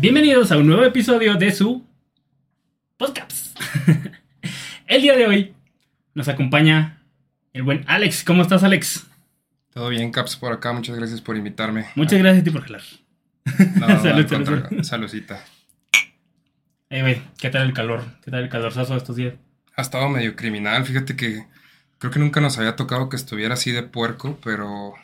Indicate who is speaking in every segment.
Speaker 1: Bienvenidos a un nuevo episodio de su podcast. el día de hoy nos acompaña el buen Alex. ¿Cómo estás, Alex?
Speaker 2: Todo bien, Caps, por acá. Muchas gracias por invitarme.
Speaker 1: Muchas gracias a ti por jalar.
Speaker 2: No, no, salud, salud. Saludcita.
Speaker 1: Eh, güey, ¿qué tal el calor? ¿Qué tal el calorzazo de estos días?
Speaker 2: Ha estado medio criminal. Fíjate que creo que nunca nos había tocado que estuviera así de puerco, pero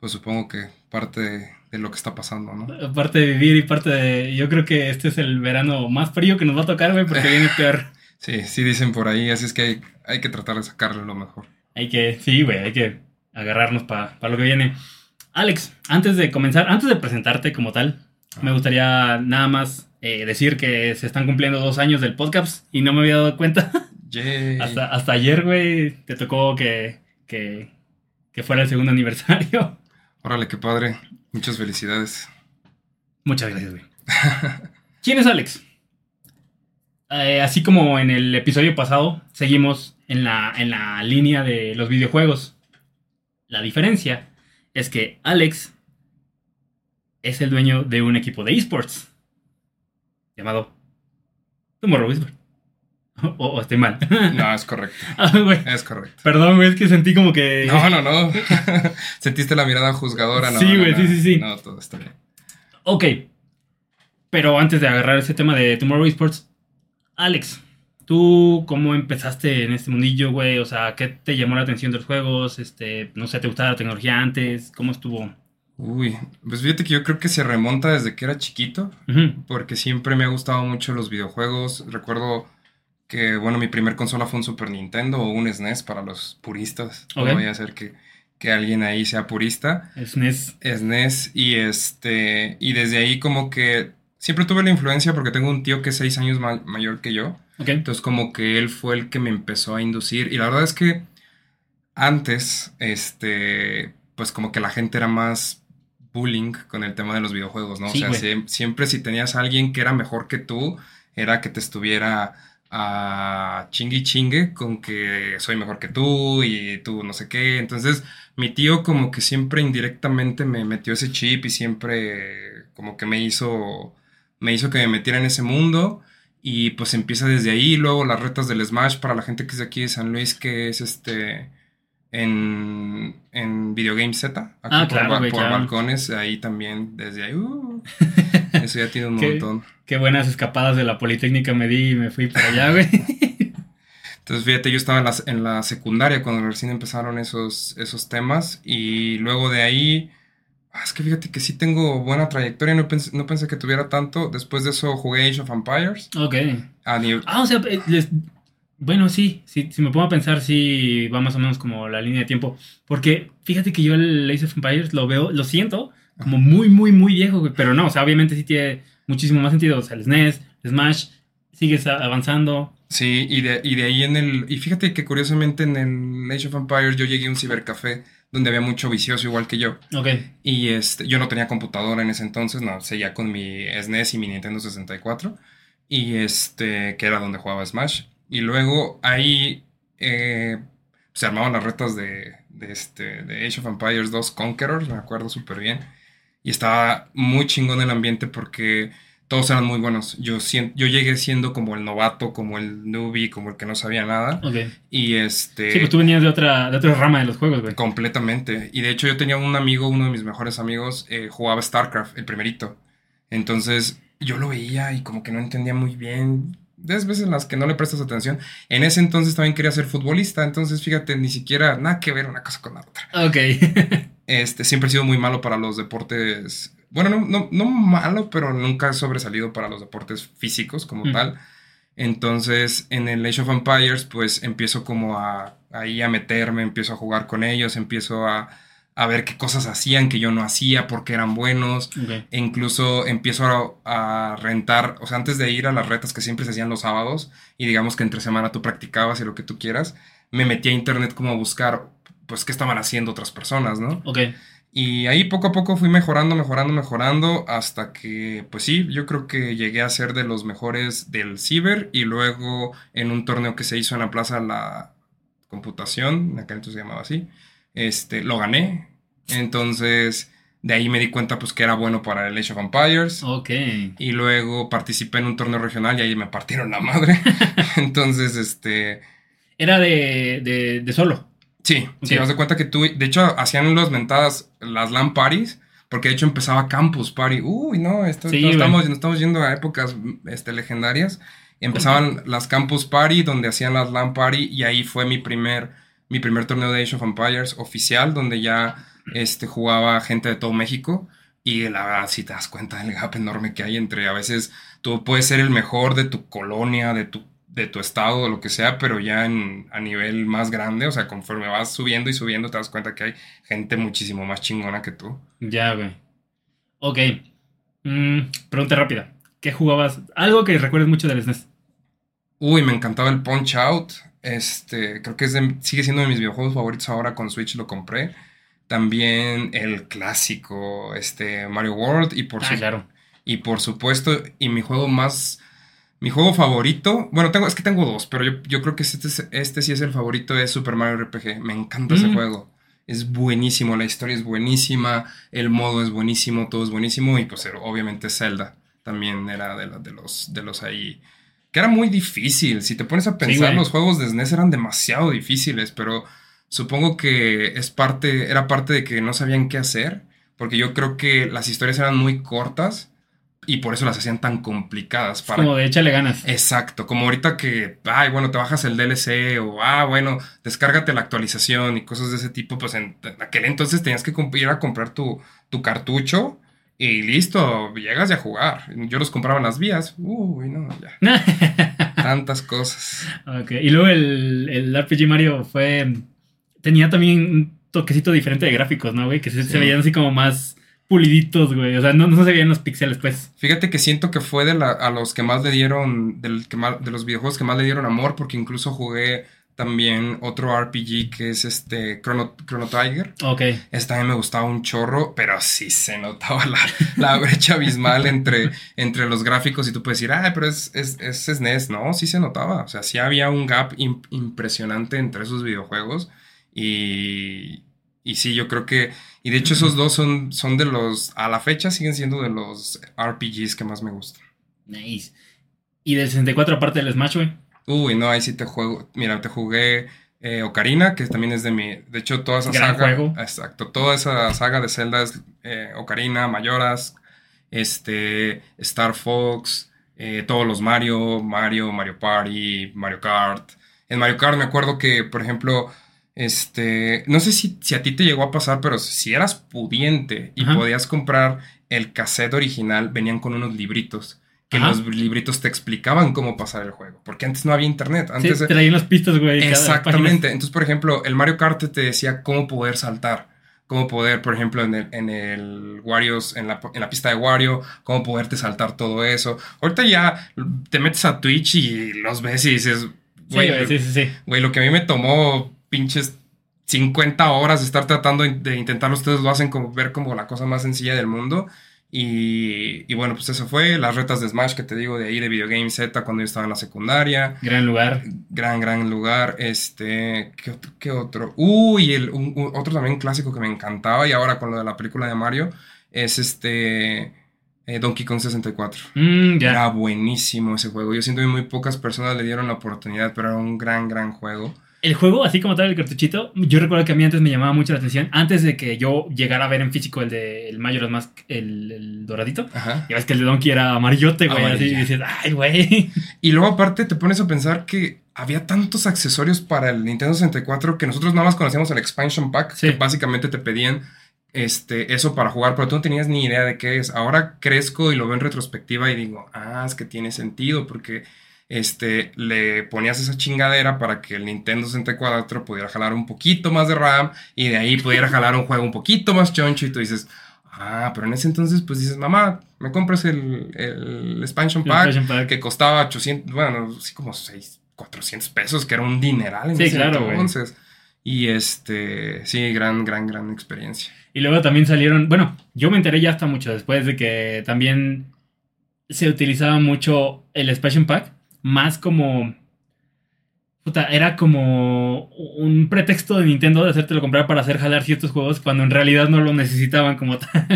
Speaker 2: pues supongo que parte de, de lo que está pasando, ¿no?
Speaker 1: Parte de vivir y parte de... Yo creo que este es el verano más frío que nos va a tocar, güey, porque viene peor.
Speaker 2: Sí, sí dicen por ahí, así es que hay, hay que tratar de sacarle lo mejor.
Speaker 1: Hay que, sí, güey, hay que agarrarnos para lo que viene. Alex, antes de comenzar, antes de presentarte como tal, me gustaría nada más eh, decir que se están cumpliendo dos años del podcast y no me había dado cuenta.
Speaker 2: Yay.
Speaker 1: hasta, hasta ayer, güey, te tocó que, que, que fuera el segundo aniversario.
Speaker 2: Órale, qué padre. Muchas felicidades.
Speaker 1: Muchas gracias, güey. ¿Quién es Alex? Eh, así como en el episodio pasado, seguimos en la, en la línea de los videojuegos. La diferencia es que Alex es el dueño de un equipo de esports llamado Tomorrow Whisper. O, o estoy mal.
Speaker 2: No, es correcto.
Speaker 1: Ah.
Speaker 2: Es correcto.
Speaker 1: Perdón, güey, es que sentí como que.
Speaker 2: No, no, no. Sentiste la mirada juzgadora, ¿no?
Speaker 1: Sí, güey,
Speaker 2: no.
Speaker 1: sí, sí, sí.
Speaker 2: No, todo está bien.
Speaker 1: Ok. Pero antes de agarrar ese tema de Tomorrow Esports, Alex, ¿tú cómo empezaste en este mundillo, güey? O sea, ¿qué te llamó la atención de los juegos? Este, no sé, ¿te gustaba la tecnología antes? ¿Cómo estuvo?
Speaker 2: Uy, pues fíjate que yo creo que se remonta desde que era chiquito, porque siempre me ha gustado mucho los videojuegos. Recuerdo que, bueno, mi primer consola fue un Super Nintendo o un SNES para los puristas. No voy a hacer que, que alguien ahí sea purista.
Speaker 1: SNES.
Speaker 2: SNES y este, y desde ahí como que siempre tuve la influencia porque tengo un tío que es seis años ma- mayor que yo.
Speaker 1: Ok.
Speaker 2: Entonces como que él fue el que me empezó a inducir y la verdad es que antes, este, pues como que la gente era más bullying con el tema de los videojuegos, ¿no?
Speaker 1: Sí,
Speaker 2: o sea, siempre si tenías a alguien que era mejor que tú, era que te estuviera a chingue y chingue con que soy mejor que tú y tú no sé qué. Entonces mi tío como que siempre indirectamente me metió ese chip y siempre como que me hizo, me hizo que me metiera en ese mundo. Y pues empieza desde ahí, luego las retas del Smash para la gente que es de aquí de San Luis, que es este en, en Video Game Z, aquí
Speaker 1: Ah,
Speaker 2: por,
Speaker 1: claro,
Speaker 2: ba- por
Speaker 1: claro.
Speaker 2: balcones, ahí también, desde ahí, uh, eso ya tiene un
Speaker 1: ¿Qué?
Speaker 2: montón.
Speaker 1: Qué buenas escapadas de la Politécnica me di y me fui para allá, güey.
Speaker 2: Entonces, fíjate, yo estaba en la, en la secundaria cuando recién empezaron esos, esos temas y luego de ahí, ah, es que fíjate que sí tengo buena trayectoria, no pensé, no pensé que tuviera tanto. Después de eso jugué Age of Empires.
Speaker 1: ok.
Speaker 2: A nivel,
Speaker 1: Ah, o sea, eh, les- bueno, sí, sí, si me pongo a pensar, sí va más o menos como la línea de tiempo. Porque fíjate que yo el Ace of Empires lo veo, lo siento como muy, muy, muy viejo, güey. Pero no, o sea, obviamente sí tiene muchísimo más sentido. O sea, el SNES, el Smash, sigues avanzando.
Speaker 2: Sí, y de, y de ahí en el... Y fíjate que curiosamente en el Age of Empires yo llegué a un cibercafé donde había mucho vicioso igual que yo.
Speaker 1: Ok,
Speaker 2: Y este, yo no tenía computadora en ese entonces, no, seguía con mi SNES y mi Nintendo 64. Y este, que era donde jugaba Smash. Y luego ahí eh, se armaban las retas de, de, este, de Age of Empires 2 Conquerors, me acuerdo súper bien. Y estaba muy chingón el ambiente porque todos eran muy buenos. Yo, yo llegué siendo como el novato, como el newbie, como el que no sabía nada.
Speaker 1: ok.
Speaker 2: Y este...
Speaker 1: Sí, pues tú venías de otra, de otra rama de los juegos, güey.
Speaker 2: Completamente. Y de hecho yo tenía un amigo, uno de mis mejores amigos, eh, jugaba StarCraft, el primerito. Entonces yo lo veía y como que no entendía muy bien. De veces en las que no le prestas atención. En ese entonces también quería ser futbolista. Entonces fíjate, ni siquiera nada que ver una cosa con la otra.
Speaker 1: Ok.
Speaker 2: Este, siempre he sido muy malo para los deportes. Bueno, no, no, no malo, pero nunca he sobresalido para los deportes físicos como
Speaker 1: Mm.
Speaker 2: tal. Entonces, en el Age of Empires, pues empiezo como a ahí a meterme, empiezo a jugar con ellos, empiezo a, a ver qué cosas hacían que yo no hacía porque eran buenos. E incluso empiezo a, a rentar, o sea, antes de ir a las retas que siempre se hacían los sábados, y digamos que entre semana tú practicabas y lo que tú quieras, me metí a internet como a buscar, pues, qué estaban haciendo otras personas, ¿no?
Speaker 1: Ok.
Speaker 2: Y ahí poco a poco fui mejorando, mejorando, mejorando, hasta que, pues sí, yo creo que llegué a ser de los mejores del ciber, y luego en un torneo que se hizo en la Plaza La Computación, en aquel entonces se llamaba así, este, lo gané. Entonces, De ahí me di cuenta pues que era bueno para el Age of Empires.
Speaker 1: Ok.
Speaker 2: Y luego participé en un torneo regional y ahí me partieron la madre. Entonces, este...
Speaker 1: Era de, de, de solo.
Speaker 2: Sí, sí,
Speaker 1: Ok.
Speaker 2: haz de cuenta que tú, de hecho, hacían los mentadas, las LAN parties, porque de hecho empezaba Campus Party. Uy, no, esto,
Speaker 1: Sí,
Speaker 2: no estamos, nos estamos yendo a épocas este, legendarias. Empezaban las Campus Party, donde hacían las LAN Party, y ahí fue mi primer, mi primer torneo de Age of Empires oficial, donde ya este, jugaba gente de todo México. Y la verdad, si te das cuenta del gap enorme que hay entre a veces tú puedes ser el mejor de tu colonia, de tu, de tu estado, o lo que sea, pero ya en, a nivel más grande, o sea, conforme vas subiendo y subiendo, te das cuenta que hay gente muchísimo más chingona que tú.
Speaker 1: Ya, güey. Ok. Mm, pregunta rápida. ¿Qué jugabas? Algo que recuerdes mucho del SNES.
Speaker 2: Uy, me encantaba el Punch Out. Este, creo que es de- sigue siendo de mis videojuegos favoritos ahora con Switch lo compré. También el clásico, este, Mario World y por
Speaker 1: Ah,
Speaker 2: su-
Speaker 1: claro.
Speaker 2: Y por supuesto, y mi juego más. Mi juego favorito. Bueno, tengo, es que tengo dos, pero yo, yo creo que este, es- este sí es el favorito de Super Mario RPG. Me encanta ese
Speaker 1: Mm.
Speaker 2: juego. Es buenísimo, la historia es buenísima, el modo es buenísimo, todo es buenísimo. Y pues obviamente Zelda también era de, la- de los, de los ahí. Que era muy difícil. Si te pones a pensar,
Speaker 1: güey.
Speaker 2: los juegos de SNES eran demasiado difíciles, pero supongo que es parte, era parte de que no sabían qué hacer. Porque yo creo que las historias eran muy cortas y por eso las hacían tan complicadas. Para...
Speaker 1: Como de échale ganas.
Speaker 2: Exacto, como ahorita que, ay, bueno, te bajas el DLC o, ah, bueno, descárgate la actualización y cosas de ese tipo, pues en aquel entonces tenías que ir a comprar tu, tu cartucho y listo, llegas ya a jugar. Yo los compraba en las vías, uy, no, ya, tantas cosas.
Speaker 1: ok. Y luego el, el RPG Mario fue. Tenía también un toquecito diferente de gráficos, ¿no, güey? Que se, veían así como más puliditos, güey. O sea, no, no se veían los píxeles, pues.
Speaker 2: Fíjate que siento que fue de la- a los que más le dieron, del que más- de los videojuegos que más le dieron amor, porque incluso jugué también otro RPG que es este Chrono, Chrono Tiger.
Speaker 1: Ok.
Speaker 2: Ese también me gustaba un chorro, pero sí se notaba la, la brecha abismal entre, entre los gráficos y tú puedes decir, ah, pero es, es, es SNES. No, sí se notaba. O sea, sí había un gap im- impresionante entre esos videojuegos. Y, y sí, yo creo que... Y de hecho esos dos son, son de los... A la fecha siguen siendo de los RPGs que más me gustan.
Speaker 1: Nice. Y del 64, aparte del Smash, güey.
Speaker 2: Uy, no, ahí sí te juego. Mira, te jugué eh, Ocarina, que también es de mi. De hecho, toda esa
Speaker 1: Gran
Speaker 2: saga.
Speaker 1: juego.
Speaker 2: Exacto. Toda esa saga de Zelda es eh, Ocarina, Mayoras, este, Star Fox, eh, todos los Mario, Mario, Mario Party, Mario Kart. En Mario Kart me acuerdo que, por ejemplo, este. No sé si, si a ti te llegó a pasar, pero si eras pudiente y
Speaker 1: Ajá.
Speaker 2: podías comprar el cassette original, venían con unos libritos que
Speaker 1: Ajá.
Speaker 2: los libritos te explicaban cómo pasar el juego. Porque antes no había internet. Antes
Speaker 1: sí, traían las pistas, güey.
Speaker 2: Exactamente. Entonces, por ejemplo, el Mario Kart te decía cómo poder saltar. Cómo poder, por ejemplo, en el, en el Wario's, en la, en la pista de Wario, cómo poderte saltar todo eso. Ahorita ya te metes a Twitch y los ves y dices, güey,
Speaker 1: Sí, güey, sí, sí, sí.
Speaker 2: güey, lo que a mí me tomó pinches 50 horas de estar tratando de intentarlo, ustedes lo hacen como ver como la cosa más sencilla del mundo. Y, y bueno, pues eso fue. Las retas de Smash que te digo de ahí de Video Game Z cuando yo estaba en la secundaria.
Speaker 1: Gran lugar.
Speaker 2: Gran, gran lugar. Este, ¿qué otro? qué otro? Uy, el, un- un- otro también clásico que me encantaba y ahora con lo de la película de Mario es este eh, Donkey Kong 64.
Speaker 1: Mm, ya.
Speaker 2: Era buenísimo ese juego. Yo siento que muy pocas personas le dieron la oportunidad, pero era un gran, gran juego.
Speaker 1: El juego, así como tal, el cartuchito, yo recuerdo que a mí antes me llamaba mucho la atención. Antes de que yo llegara a ver en físico el de el Majora's Mask, el, el doradito.
Speaker 2: Ajá.
Speaker 1: Ya ves que el de Donkey era amarillote, güey. Así y dices, ay, güey.
Speaker 2: Y luego aparte te pones a pensar que había tantos accesorios para el Nintendo 64 que nosotros nada más conocíamos el expansion pack,
Speaker 1: Sí.
Speaker 2: que básicamente te pedían este, eso para jugar, pero tú no tenías ni idea de qué es. Ahora crezco y lo veo en retrospectiva y digo, ah, es que tiene sentido porque este, le ponías esa chingadera para que el Nintendo 64 pudiera jalar un poquito más de RAM y de ahí pudiera jalar un juego un poquito más choncho y tú dices, ah, pero en ese entonces pues dices, mamá, me compras el, el expansion
Speaker 1: El
Speaker 2: pack
Speaker 1: expansion pack.
Speaker 2: que costaba 800, bueno, así como 6, 400 pesos, que era un dineral en
Speaker 1: Sí,
Speaker 2: ese
Speaker 1: claro,
Speaker 2: entonces. Y este, sí, gran, gran, gran experiencia.
Speaker 1: Y luego también salieron, bueno, yo me enteré ya hasta mucho después de que también se utilizaba mucho el expansion pack, más como puta, era como un pretexto de Nintendo de hacértelo comprar para hacer jalar ciertos juegos cuando en realidad no lo necesitaban como tal.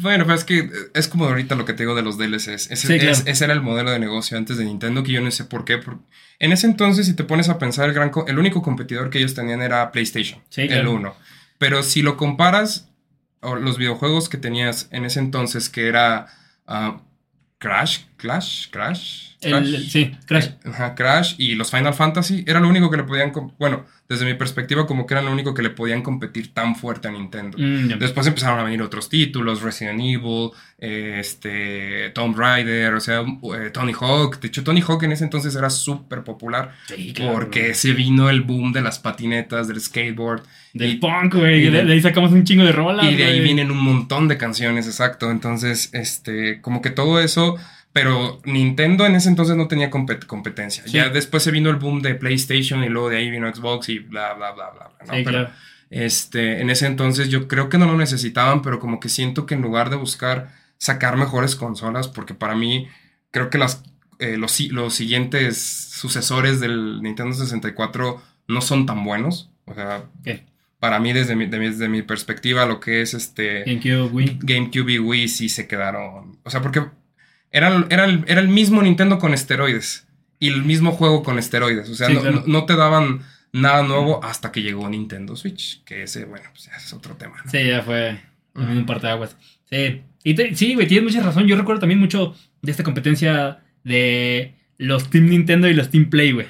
Speaker 2: Bueno, pero es que es como ahorita lo que te digo de los DLCs. Ese,
Speaker 1: Sí, claro.
Speaker 2: es- ese era el modelo de negocio antes de Nintendo, que yo no sé por qué. por- En ese entonces, si te pones a pensar, el, gran el único competidor que ellos tenían era PlayStation,
Speaker 1: Sí,
Speaker 2: el
Speaker 1: claro.
Speaker 2: 1. Pero si lo comparas, o los videojuegos que tenías en ese entonces, que era ah, Crash, Clash, Crash,
Speaker 1: El-
Speaker 2: Crash.
Speaker 1: sí, Crash.
Speaker 2: Eh, Ajá, Crash y los Final Fantasy era lo único que le podían, bueno, desde mi perspectiva como que era lo único que le podían competir tan fuerte a Nintendo.
Speaker 1: Mm.
Speaker 2: Después empezaron a venir otros títulos, Resident Evil, eh, este, Tomb Raider, o sea, eh, Tony Hawk. De hecho, Tony Hawk en ese entonces era súper popular
Speaker 1: Sí, claro,
Speaker 2: porque
Speaker 1: güey.
Speaker 2: se vino el boom de las patinetas, del skateboard.
Speaker 1: Del
Speaker 2: y-
Speaker 1: punk, güey.
Speaker 2: y
Speaker 1: De, ahí sacamos un chingo de rolas.
Speaker 2: y de ahí vienen un montón de canciones, exacto. Entonces, este, como que todo eso, pero Nintendo en ese entonces no tenía compet- competencia.
Speaker 1: Sí.
Speaker 2: Ya después se vino el boom de PlayStation y luego de ahí vino Xbox y bla, bla, bla, bla. bla, ¿no?
Speaker 1: Sí,
Speaker 2: Pero,
Speaker 1: claro.
Speaker 2: este, en ese entonces yo creo que no lo necesitaban, pero como que siento que en lugar de buscar sacar mejores consolas, porque para mí creo que las, eh, los, los siguientes sucesores del Nintendo 64 no son tan buenos. O sea,
Speaker 1: ¿Qué?
Speaker 2: para mí desde mi, de mi- desde mi perspectiva lo que es este
Speaker 1: GameCube, Wii.
Speaker 2: GameCube y Wii sí se quedaron. O sea, porque era, era, el, era el mismo Nintendo con esteroides y el mismo juego con esteroides. O sea,
Speaker 1: Sí,
Speaker 2: no,
Speaker 1: claro.
Speaker 2: no- no te daban nada nuevo hasta que llegó Nintendo Switch, que ese, bueno, pues ya es otro tema. ¿no?
Speaker 1: Sí, ya fue también un parteaguas. Sí. Y te- sí, güey, tienes mucha razón. Yo recuerdo también mucho de esta competencia de los Team Nintendo y los Team Play, güey.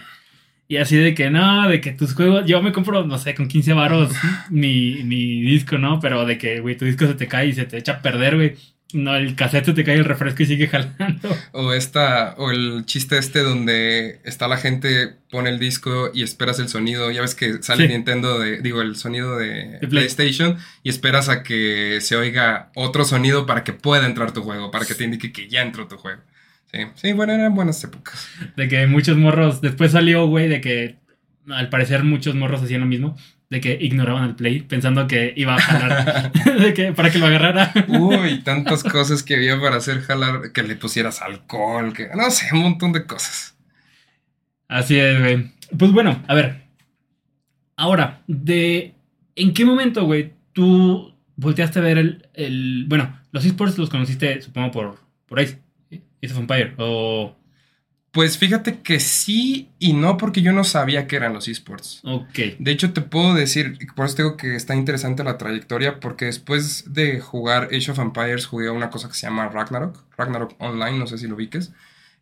Speaker 1: Y así de que no, de que tus juegos, yo me compro, no sé, con 15 varos mi, mi disco, ¿no? Pero de que, güey, tu disco se te cae y se te echa a perder, güey. No, el cassette se te cae el refresco y sigue jalando.
Speaker 2: O esta, o el chiste este donde está la gente, pone el disco y esperas el sonido. Ya ves que sale
Speaker 1: Sí.
Speaker 2: Nintendo de, digo, el sonido de,
Speaker 1: De Play.
Speaker 2: PlayStation y esperas a que se oiga otro sonido para que pueda entrar tu juego, para que te indique que ya entró tu juego. Sí, sí, bueno, eran buenas épocas.
Speaker 1: De que muchos morros, después salió, güey, de que al parecer muchos morros hacían lo mismo, de que ignoraban al play pensando que iba a jalar, de que para que lo agarrara.
Speaker 2: Uy, tantas cosas que había para hacer jalar, que le pusieras alcohol, que no sé, un montón de cosas.
Speaker 1: Así es, güey. Pues bueno, a ver. Ahora, de ¿en qué momento, güey, tú volteaste a ver el, el- bueno, los esports los conociste, supongo, por, por Ace. Ace of Empire, o...
Speaker 2: Pues fíjate que sí y no, porque yo no sabía que eran los esports.
Speaker 1: Ok.
Speaker 2: De hecho, te puedo decir, por eso digo que está interesante la trayectoria, porque después de jugar Age of Empires jugué a una cosa que se llama Ragnarok, Ragnarok Online, no sé si lo viques.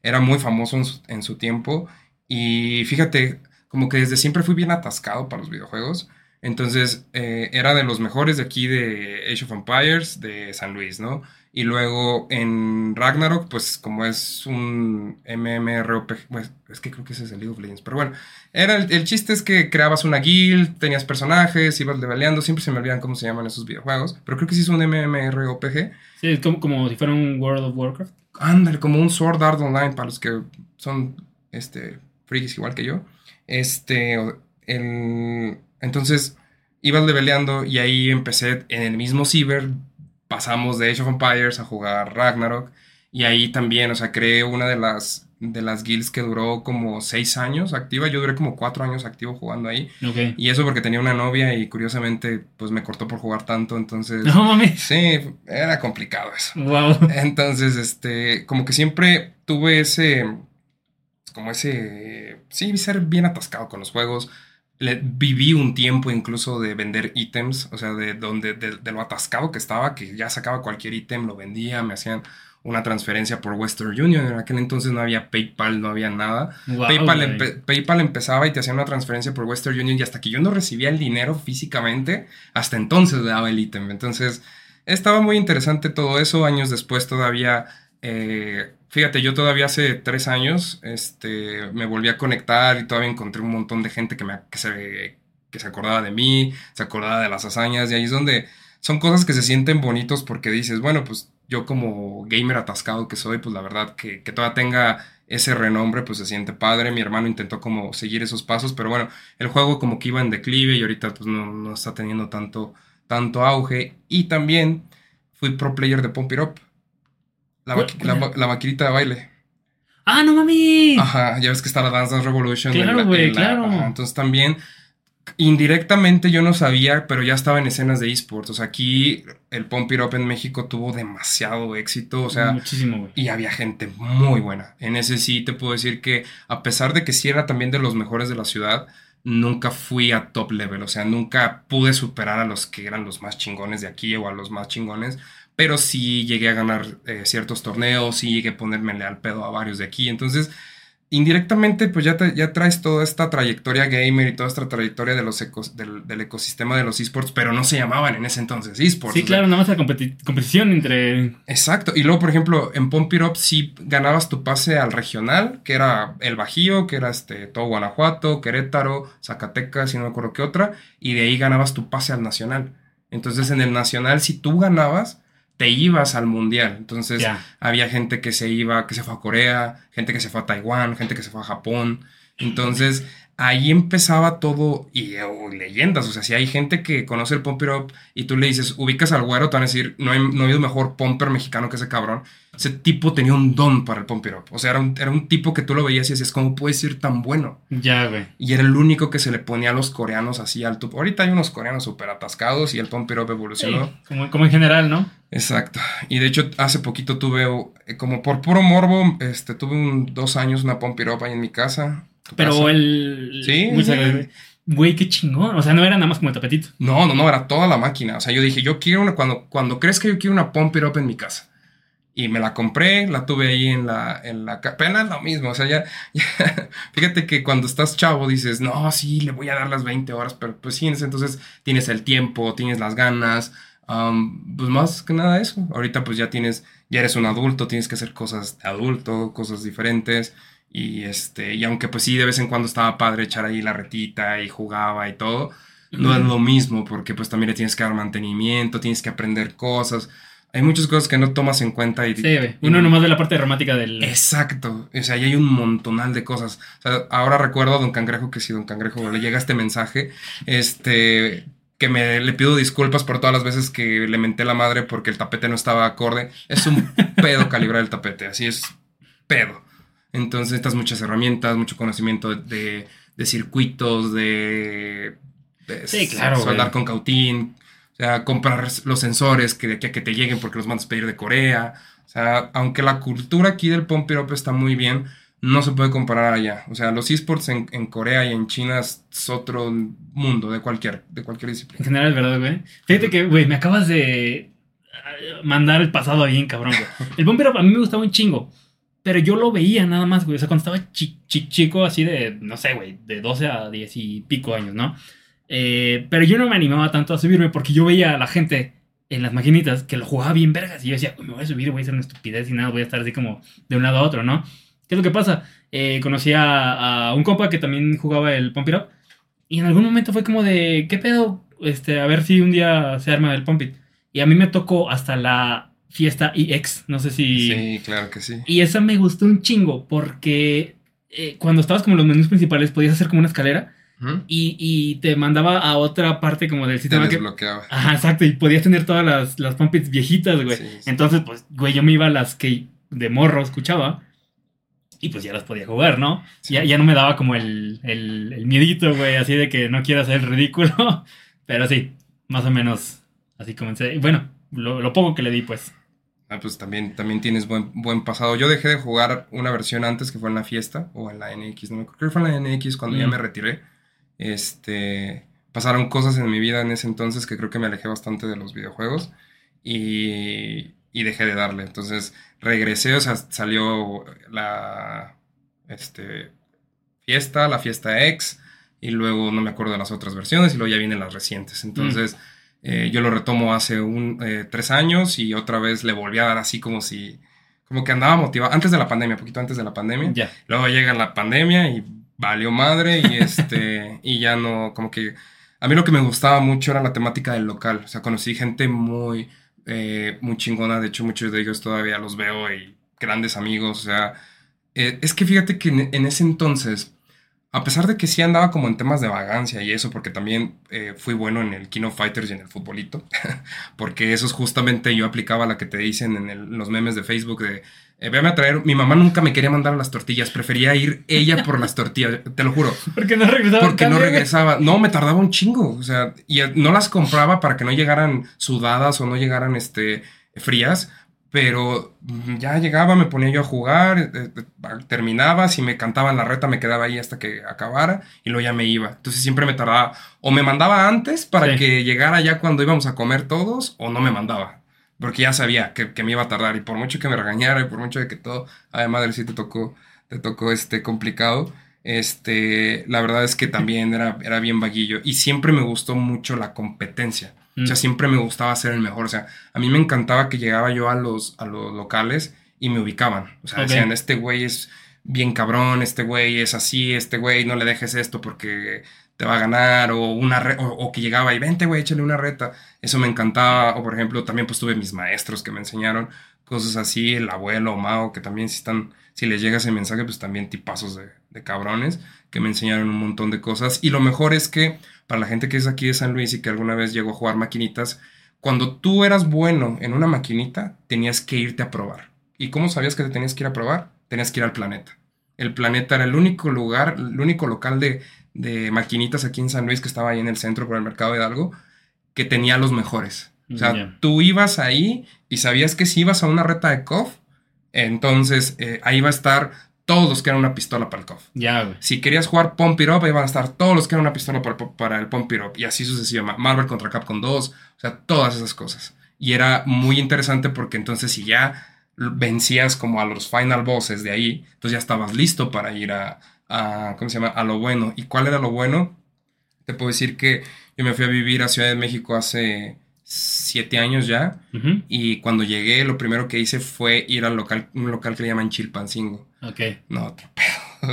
Speaker 2: Era muy famoso en su, en su tiempo y fíjate, como que desde siempre fui bien atascado para los videojuegos. Entonces, eh, era de los mejores de aquí de Age of Empires, de San Luis, ¿no? Y luego en Ragnarok, pues como es un MMORPG, pues, es que creo que ese es el League of Legends, pero bueno, era el, el chiste es que creabas una guild, tenías personajes, ibas leveleando, siempre se me olvidan cómo se llaman esos videojuegos, pero creo que sí es un MMORPG.
Speaker 1: Sí, es como, como si fuera un World of Warcraft.
Speaker 2: Ándale, como un Sword Art Online para los que son este frikis igual que yo. Este, el, entonces ibas leveleando y ahí empecé en el mismo ciber, pasamos de Age of Empires a jugar Ragnarok y ahí también, o sea, creé una de las de las guilds que duró como seis años activa. Yo duré como cuatro años activo jugando ahí. Y eso porque tenía una novia y curiosamente pues me cortó por jugar tanto. Entonces,
Speaker 1: No mames.
Speaker 2: sí, era complicado eso.
Speaker 1: Wow.
Speaker 2: Entonces, este, como que siempre tuve ese, como ese, sí, ser bien atascado con los juegos. Le- viví un tiempo incluso de vender ítems, o sea, de donde, de, de lo atascado que estaba, que ya sacaba cualquier ítem, lo vendía, me hacían una transferencia por Western Union. En aquel entonces no había PayPal, no había nada.
Speaker 1: Wow,
Speaker 2: PayPal, empe- PayPal empezaba y te hacía una transferencia por Western Union y hasta que yo no recibía el dinero físicamente, hasta entonces le daba el ítem. Entonces, estaba muy interesante todo eso. Años después todavía, eh, fíjate, yo todavía hace tres años este, me volví a conectar y todavía encontré un montón de gente que, me, que, se, que se acordaba de mí, se acordaba de las hazañas y ahí es donde son cosas que se sienten bonitos porque dices, bueno, pues yo como gamer atascado que soy, pues la verdad que, que todavía tenga ese renombre, pues se siente padre. Mi hermano intentó como seguir esos pasos, pero bueno, el juego como que iba en declive y ahorita pues no, no está teniendo tanto, tanto auge. Y también fui pro player de Pump It Up, la,
Speaker 1: ¿Cuál-
Speaker 2: maqui-
Speaker 1: cuál
Speaker 2: la, maquinita de baile.
Speaker 1: ¡Ah, no mami!
Speaker 2: Ajá, ya ves que está la Dance Dance Revolution.
Speaker 1: Claro,
Speaker 2: la-
Speaker 1: güey, claro.
Speaker 2: ajá, entonces también, indirectamente yo no sabía, pero ya estaba en escenas de esports. O sea, aquí el Pump It Up en México tuvo demasiado éxito. O sea,
Speaker 1: Muchísimo, güey.
Speaker 2: y había gente muy buena. En ese sí te puedo decir que, a pesar de que sí era también de los mejores de la ciudad, nunca fui a top level. O sea, nunca pude superar a los que eran los más chingones de aquí o a los más chingones. Pero sí llegué a ganar eh, ciertos torneos, sí llegué a ponerme al pedo a varios de aquí. Entonces, indirectamente, pues ya, te- ya traes toda esta trayectoria gamer y toda esta trayectoria de los ecos- del, del ecosistema de los esports, pero no se llamaban en ese entonces esports.
Speaker 1: Sí,
Speaker 2: sea,
Speaker 1: claro, nada más la competi- competición entre.
Speaker 2: Exacto. Y luego, por ejemplo, en Pump It Up sí ganabas tu pase al regional, que era el Bajío, que era este, todo Guanajuato, Querétaro, Zacatecas y no me acuerdo qué otra. Y de ahí ganabas tu pase al nacional. Entonces, en el nacional, si tú ganabas, te ibas al mundial. Entonces, había gente que se iba, que se fue a Corea, gente que se fue a Taiwán, gente que se fue a Japón. Entonces, ahí empezaba todo y o leyendas. O sea, si hay gente que conoce el Pump It Up y tú le dices, ubicas al güero, te van a decir, no, hay, no ha habido mejor pumper mexicano que ese cabrón. Ese tipo tenía un don para el Pump It Up. O sea, era un, era un tipo que tú lo veías y decías, ¿cómo puede ser tan bueno?
Speaker 1: Ya, güey.
Speaker 2: Y era el único que se le ponía a los coreanos así alto. Ahorita hay unos coreanos súper atascados y el Pump It Up evolucionó.
Speaker 1: Sí, como, como en general, ¿no?
Speaker 2: Exacto. Y de hecho, hace poquito tuve, eh, como por puro morbo, este, tuve un, dos años una Pump It Up ahí en mi casa.
Speaker 1: Pero
Speaker 2: casa.
Speaker 1: el.
Speaker 2: Sí,
Speaker 1: Muchas
Speaker 2: sí.
Speaker 1: gracias. Güey, qué chingón. O sea, no era nada más como el tapetito.
Speaker 2: No, no, no, era toda la máquina. O sea, yo dije, yo quiero una, cuando, cuando crees que yo quiero una Pump It Up en mi casa. Y me la compré, la tuve ahí en la, en la, apenas lo mismo. O sea, ya, ya- fíjate que cuando estás chavo dices, no, sí, le voy a dar las 20 horas, pero pues sí, entonces tienes el tiempo, tienes las ganas. am, pues más que nada eso. Ahorita pues ya tienes, ya eres un adulto, tienes que hacer cosas de adulto, cosas diferentes. Y este, y aunque pues sí, de vez en cuando estaba padre echar ahí la retita y jugaba y todo, no es lo mismo porque pues también le tienes que dar mantenimiento, tienes que aprender cosas. Hay muchas cosas que no tomas en cuenta y...
Speaker 1: Sí, güey.
Speaker 2: y-
Speaker 1: Uno nomás de la parte romántica del.
Speaker 2: Exacto. O sea, ahí hay un montonal de cosas. O sea, ahora recuerdo a Don Cangrejo que si Don Cangrejo le llega este mensaje, este, que me le pido disculpas por todas las veces que le menté la madre porque el tapete no estaba acorde. Es un pedo calibrar el tapete, así es pedo. Entonces necesitas muchas herramientas, mucho conocimiento de, de- circuitos, de, de
Speaker 1: Sí, claro,
Speaker 2: soldar con cautín, o sea, comprar los sensores que de aquí a que te lleguen porque los mandas a pedir de Corea. O sea, aunque la cultura aquí del Pump It Up está muy bien, no se puede comparar allá. O sea, los esports en, en Corea y en China es otro mundo de cualquier, de cualquier
Speaker 1: En
Speaker 2: disciplina.
Speaker 1: general, ¿verdad, güey? Fíjate que, güey, me acabas de ah, mandar el pasado bien, cabrón, güey. El bombero a mí me gustaba un chingo. Pero yo lo veía nada más, güey. O sea, cuando estaba chi- chi- chico, así de, no sé, güey, de 12 a 10 y pico años, ¿no? Eh, pero yo no me animaba tanto a subirme porque yo veía a la gente en las maquinitas que lo jugaba bien vergas. Y yo decía, "Uy, me voy a subir, voy a hacer una estupidez y nada, voy a estar así como de un lado a otro, ¿no? ¿Qué es lo que pasa? Eh, conocí a, a un compa que también jugaba el Pump It Up. Y en algún momento fue como de, ¿qué pedo? Este, a ver si un día se arma el Pump It. Y a mí me tocó hasta la fiesta EX. No sé si.
Speaker 2: Sí, claro que sí.
Speaker 1: Y esa me gustó un chingo porque eh, cuando estabas como en los menús principales podías hacer como una escalera
Speaker 2: Ujú.
Speaker 1: y, y te mandaba a otra parte como del
Speaker 2: Te
Speaker 1: sistema que...
Speaker 2: desbloqueaba.
Speaker 1: Ajá, exacto, y podías tener todas las, las pump its viejitas, güey.
Speaker 2: Sí, sí.
Speaker 1: Entonces, pues, güey, yo me iba a las que de morro escuchaba y pues ya las podía jugar, ¿no?
Speaker 2: Sí.
Speaker 1: Ya, ya no me daba como el, el, el miedito, güey, así de que no quiero hacer el ridículo, pero sí, más o menos así comencé. Bueno, lo, lo poco que le di, pues.
Speaker 2: Ah, pues también, también tienes buen, buen pasado. Yo dejé de jugar una versión antes que fue en la fiesta o en la NX, no me acuerdo. Creo que fue en la NX cuando ya
Speaker 1: Mm.
Speaker 2: me retiré. Este, pasaron cosas en mi vida en ese entonces que creo que me alejé bastante de los videojuegos y, y dejé de darle. Entonces regresé, o sea, salió la este, fiesta, la fiesta X y luego no me acuerdo de las otras versiones y luego ya vienen las recientes. Entonces... Eh, yo lo retomo hace un, eh, tres años y otra vez le volví a dar así como si, como que andaba motivado, antes de la pandemia, poquito antes de la pandemia.
Speaker 1: Ya.
Speaker 2: Luego llega la pandemia y valió madre y este, y ya no, como que a mí lo que me gustaba mucho era la temática del local. O sea, conocí gente muy, eh, muy chingona. De hecho, muchos de ellos todavía los veo y grandes amigos. O sea, eh, es que fíjate que en, en ese entonces a pesar de que sí andaba como en temas de vagancia y eso, porque también eh, fui bueno en el King of Fighters y en el futbolito, porque eso es justamente yo aplicaba la que te dicen en, los memes de Facebook de, eh, véame a traer, mi mamá nunca me quería mandar a las tortillas, prefería ir ella por las tortillas, te lo juro.
Speaker 1: Porque no regresaba.
Speaker 2: Porque no regresaba, no, me tardaba un chingo, o sea, y no las compraba para que no llegaran sudadas o no llegaran, este, frías, pero mm, ya llegaba, me ponía yo a jugar, eh, eh, terminaba, si me cantaban la reta me quedaba ahí hasta que acabara y luego ya me iba. Entonces siempre me tardaba, o me mandaba antes para que llegara ya cuando íbamos a comer todos, o no me mandaba, porque ya sabía que, me iba a tardar y por mucho que me regañara y por mucho de que todo, ay madre, sí te tocó, te tocó este complicado. Este, la verdad es que también era, era bien vaguillo y siempre me gustó mucho la competencia. O sea, mm. siempre me gustaba ser el mejor. O sea, a mí me encantaba que llegaba yo a los, a los locales y me ubicaban. O sea, decían, este güey es bien cabrón, este güey es así, este güey no le dejes esto porque te va a ganar, o una o, que llegaba y vente, güey, échale una reta. Eso me encantaba. O por ejemplo, también pues tuve mis maestros que me enseñaron cosas así, el abuelo, Mao, que también si están, si les llega ese mensaje, pues también tipazos de, de cabrones que me enseñaron un montón de cosas. Y lo mejor es que para la gente que es aquí de San Luis y que alguna vez llegó a jugar maquinitas, cuando tú eras bueno en una maquinita, tenías que irte a probar. ¿Y cómo sabías que te tenías que ir a probar? Tenías que ir al planeta. El planeta era el único lugar, el único local de, de maquinitas aquí en San Luis que estaba ahí en el centro por el mercado de Hidalgo, que tenía los mejores. O sea, tú ibas ahí y sabías que si ibas a una reta de KOF, entonces eh, ahí va a estar todos los que eran una pistola para el KOF.
Speaker 1: Ya,
Speaker 2: Si querías jugar Pump It Up, ahí van a estar todos los que eran una pistola para, el Pump It Up. Y así sucesivamente. Marvel contra Capcom 2. O sea, todas esas cosas. Y era muy interesante porque entonces si ya vencías como a los final bosses de ahí, entonces ya estabas listo para ir a, ¿cómo se llama? A lo bueno. ¿Y cuál era lo bueno? Te puedo decir que yo me fui a vivir a Ciudad de México hace siete años ya. Y cuando llegué, lo primero que hice fue ir al local, un local que le llaman Chilpancingo.
Speaker 1: Ok.
Speaker 2: No, otro pedo.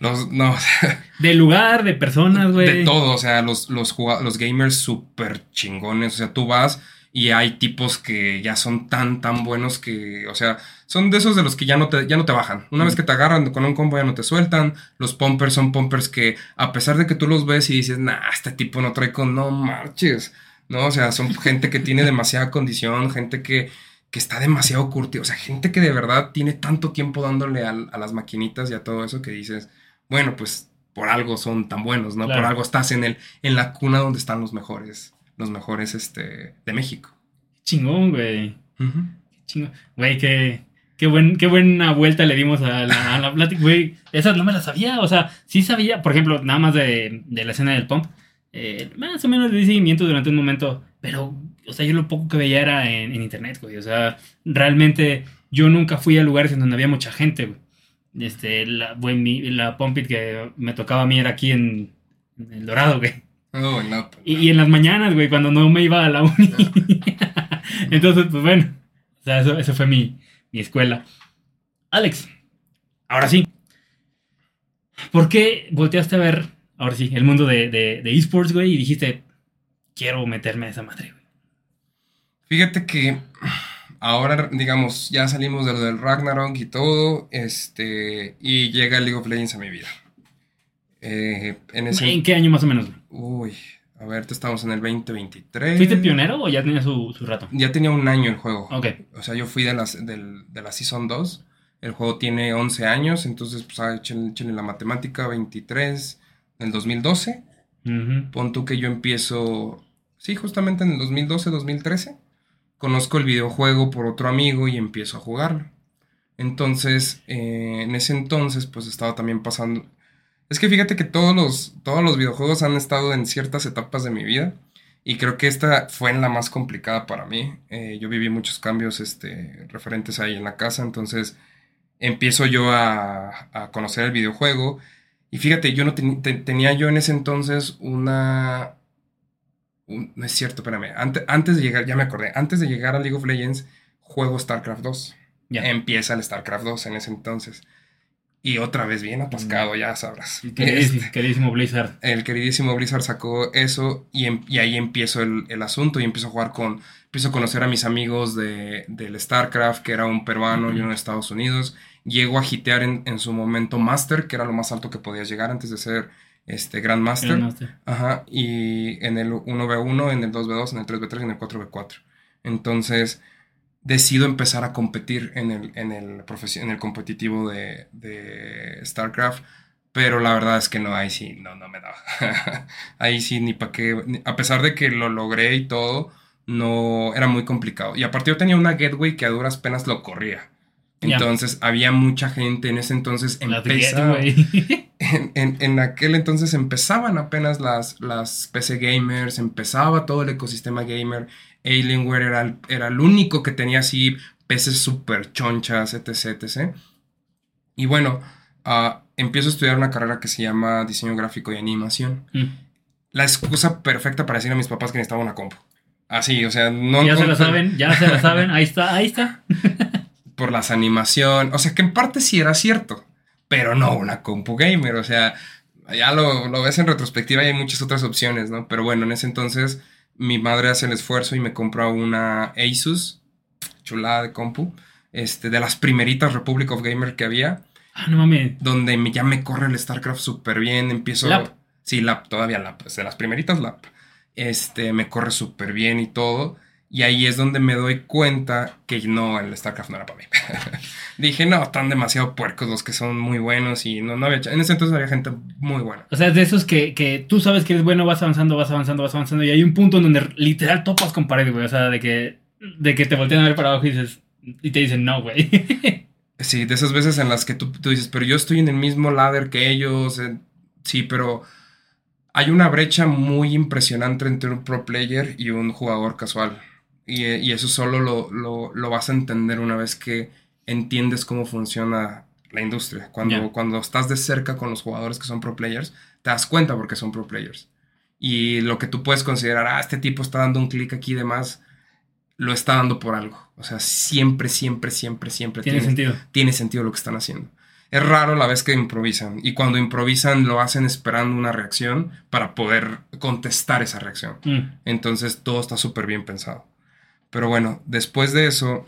Speaker 2: Los, no.
Speaker 1: de lugar, de personas, güey.
Speaker 2: De todo, o sea, los, los, los gamers súper chingones. O sea, tú vas y hay tipos que ya son tan, tan buenos que, o sea, son de esos de los que ya no te, ya no te bajan. Una vez que te agarran con un combo ya no te sueltan. Los pumpers son pumpers que, a pesar de que tú los ves y dices, nah, este tipo no trae con, no marches. ¿No? O sea, son gente que tiene demasiada condición, gente que, que está demasiado curtida, o sea, gente que de verdad tiene tanto tiempo dándole a, las maquinitas y a todo eso que dices, bueno, pues por algo son tan buenos, ¿no? Por algo estás en el, en la cuna donde están los mejores, los mejores, este, de México.
Speaker 1: Chingón, güey. Chingón. Güey, qué, qué, buen, qué buena vuelta le dimos a la, a la plática, güey. Esa no me la sabía, o sea, sí sabía, por ejemplo, nada más de, de la escena del pump eh, más o menos de seguimiento durante un momento, pero, o sea, yo lo poco que veía era en, internet, güey. O sea, realmente yo nunca fui a lugares en donde había mucha gente, güey. Este, la, güey, la Pompit que me tocaba a mí era aquí en, El Dorado, güey.
Speaker 2: Oh, no,
Speaker 1: pues, y, en las mañanas, güey, cuando no me iba a la uni. Entonces, pues bueno, o sea, eso, eso fue mi, mi escuela. Alex, ahora sí. ¿Por qué volteaste a ver ahora sí, el mundo de, de, esports, güey, y dijiste, quiero meterme a esa madre, güey?
Speaker 2: Fíjate que ahora, digamos, ya salimos de lo del Ragnarok y todo, este, y llega el League of Legends a mi vida.
Speaker 1: Eh, en, qué año más o menos?
Speaker 2: Uy, a ver, estamos en el 2023.
Speaker 1: ¿Fuiste pionero o ya tenía su, rato?
Speaker 2: Ya tenía un año el juego.
Speaker 1: Ok.
Speaker 2: O sea, yo fui de, las, de la Season 2. El juego tiene 11 años, entonces, pues, ah, échenle la matemática, 23 en el 2012. Pon tú que yo empiezo, sí, justamente en el 2012, 2013. Conozco el videojuego por otro amigo y empiezo a jugarlo. Entonces, eh, en ese entonces, pues estaba también pasando... Es que fíjate que todos los, todos los videojuegos han estado en ciertas etapas de mi vida. Y creo que esta fue en la más complicada para mí. Eh, yo viví muchos cambios este, referentes ahí en la casa. Entonces empiezo yo a, a conocer el videojuego y fíjate, yo no tenía yo en ese entonces una... no es cierto, espérame. Antes, antes de llegar, ya me acordé, antes de llegar a League of Legends, juego StarCraft 2. Ya. Empieza el StarCraft 2 en ese entonces. Y otra vez bien atascado, mm. ya sabrás.
Speaker 1: El este, queridísimo, Blizzard.
Speaker 2: El queridísimo Blizzard sacó eso y, em, y ahí empiezo el, el, asunto y empiezo a jugar con... Empiezo a conocer a mis amigos de, del StarCraft, que era un peruano y uno de Estados Unidos llego a hitear en, en su momento Master, que era lo más alto que podías llegar antes de ser este Grandmaster.
Speaker 1: Grandmaster.
Speaker 2: Ajá, y en el 1v1, en el 2v2, en el 3v3 y en el 4v4. Entonces, decido empezar a competir en el, en el, en el competitivo de, de StarCraft. Pero la verdad es que no, ahí sí, no, no me daba. ahí sí, ni para qué. A pesar de que lo logré y todo, no era muy complicado. Y aparte, yo tenía una gateway que a duras penas lo corría. Entonces, había mucha gente en ese entonces. Empezaba- en, en- en aquel entonces empezaban apenas las, las PC gamers, empezaba todo el ecosistema gamer. Alienware era, el- era el único que tenía así PCs super chonchas, etc, etc. Y bueno, ah, empiezo a estudiar una carrera que se llama diseño gráfico y animación.
Speaker 1: Mm.
Speaker 2: La excusa perfecta para decirle a mis papás que necesitaba una compu. Así, o sea, no...
Speaker 1: ya se la saben, ya se la saben. Ahí está, ahí está.
Speaker 2: por las animación. O sea, que en parte sí era cierto, pero no una compu gamer. O sea, ya lo, lo ves en retrospectiva y hay muchas otras opciones, ¿no? Pero bueno, en ese entonces mi madre hace el esfuerzo y me compra una Asus, chulada de compu, este, de las primeritas Republic of Gamer que había,
Speaker 1: Ah, no mames.
Speaker 2: donde ya me corre el StarCraft súper bien, empiezo...
Speaker 1: Lap.
Speaker 2: Sí, lap, todavía lap, de las primeritas lap. Este, me corre súper bien y todo. Y ahí es donde me doy cuenta que no, el StarCraft no era para mí. Dije, no, están demasiado puercos los que son muy buenos y no, no había... En ese entonces había gente muy buena.
Speaker 1: O sea, de esos que, que tú sabes que eres bueno, vas avanzando, vas avanzando, vas avanzando. Y hay un punto en donde literal topas con pared, güey. O sea, de que, de que te voltean a ver para abajo y dices. Y te dicen, no, güey.
Speaker 2: Sí, de esas veces en las que tú, tú dices, pero yo estoy en el mismo ladder que ellos. eh, sí, pero hay una brecha muy impresionante entre un pro player y un jugador casual. Y, eh, y eso solo lo, lo- lo vas a entender una vez que entiendes cómo funciona la industria. Cuando, cuando estás de cerca con los jugadores que son pro players, te das cuenta porque son pro players. Y lo que tú puedes considerar, ah, este tipo está dando un clic aquí y demás, lo está dando por algo. O sea, siempre, siempre, siempre, siempre
Speaker 1: Tiene sentido.
Speaker 2: tiene sentido lo que están haciendo. Es raro la vez que improvisan y cuando improvisan lo hacen esperando una reacción para poder contestar esa reacción.
Speaker 1: Mm.
Speaker 2: Entonces todo está súper bien pensado. Pero bueno, después de eso,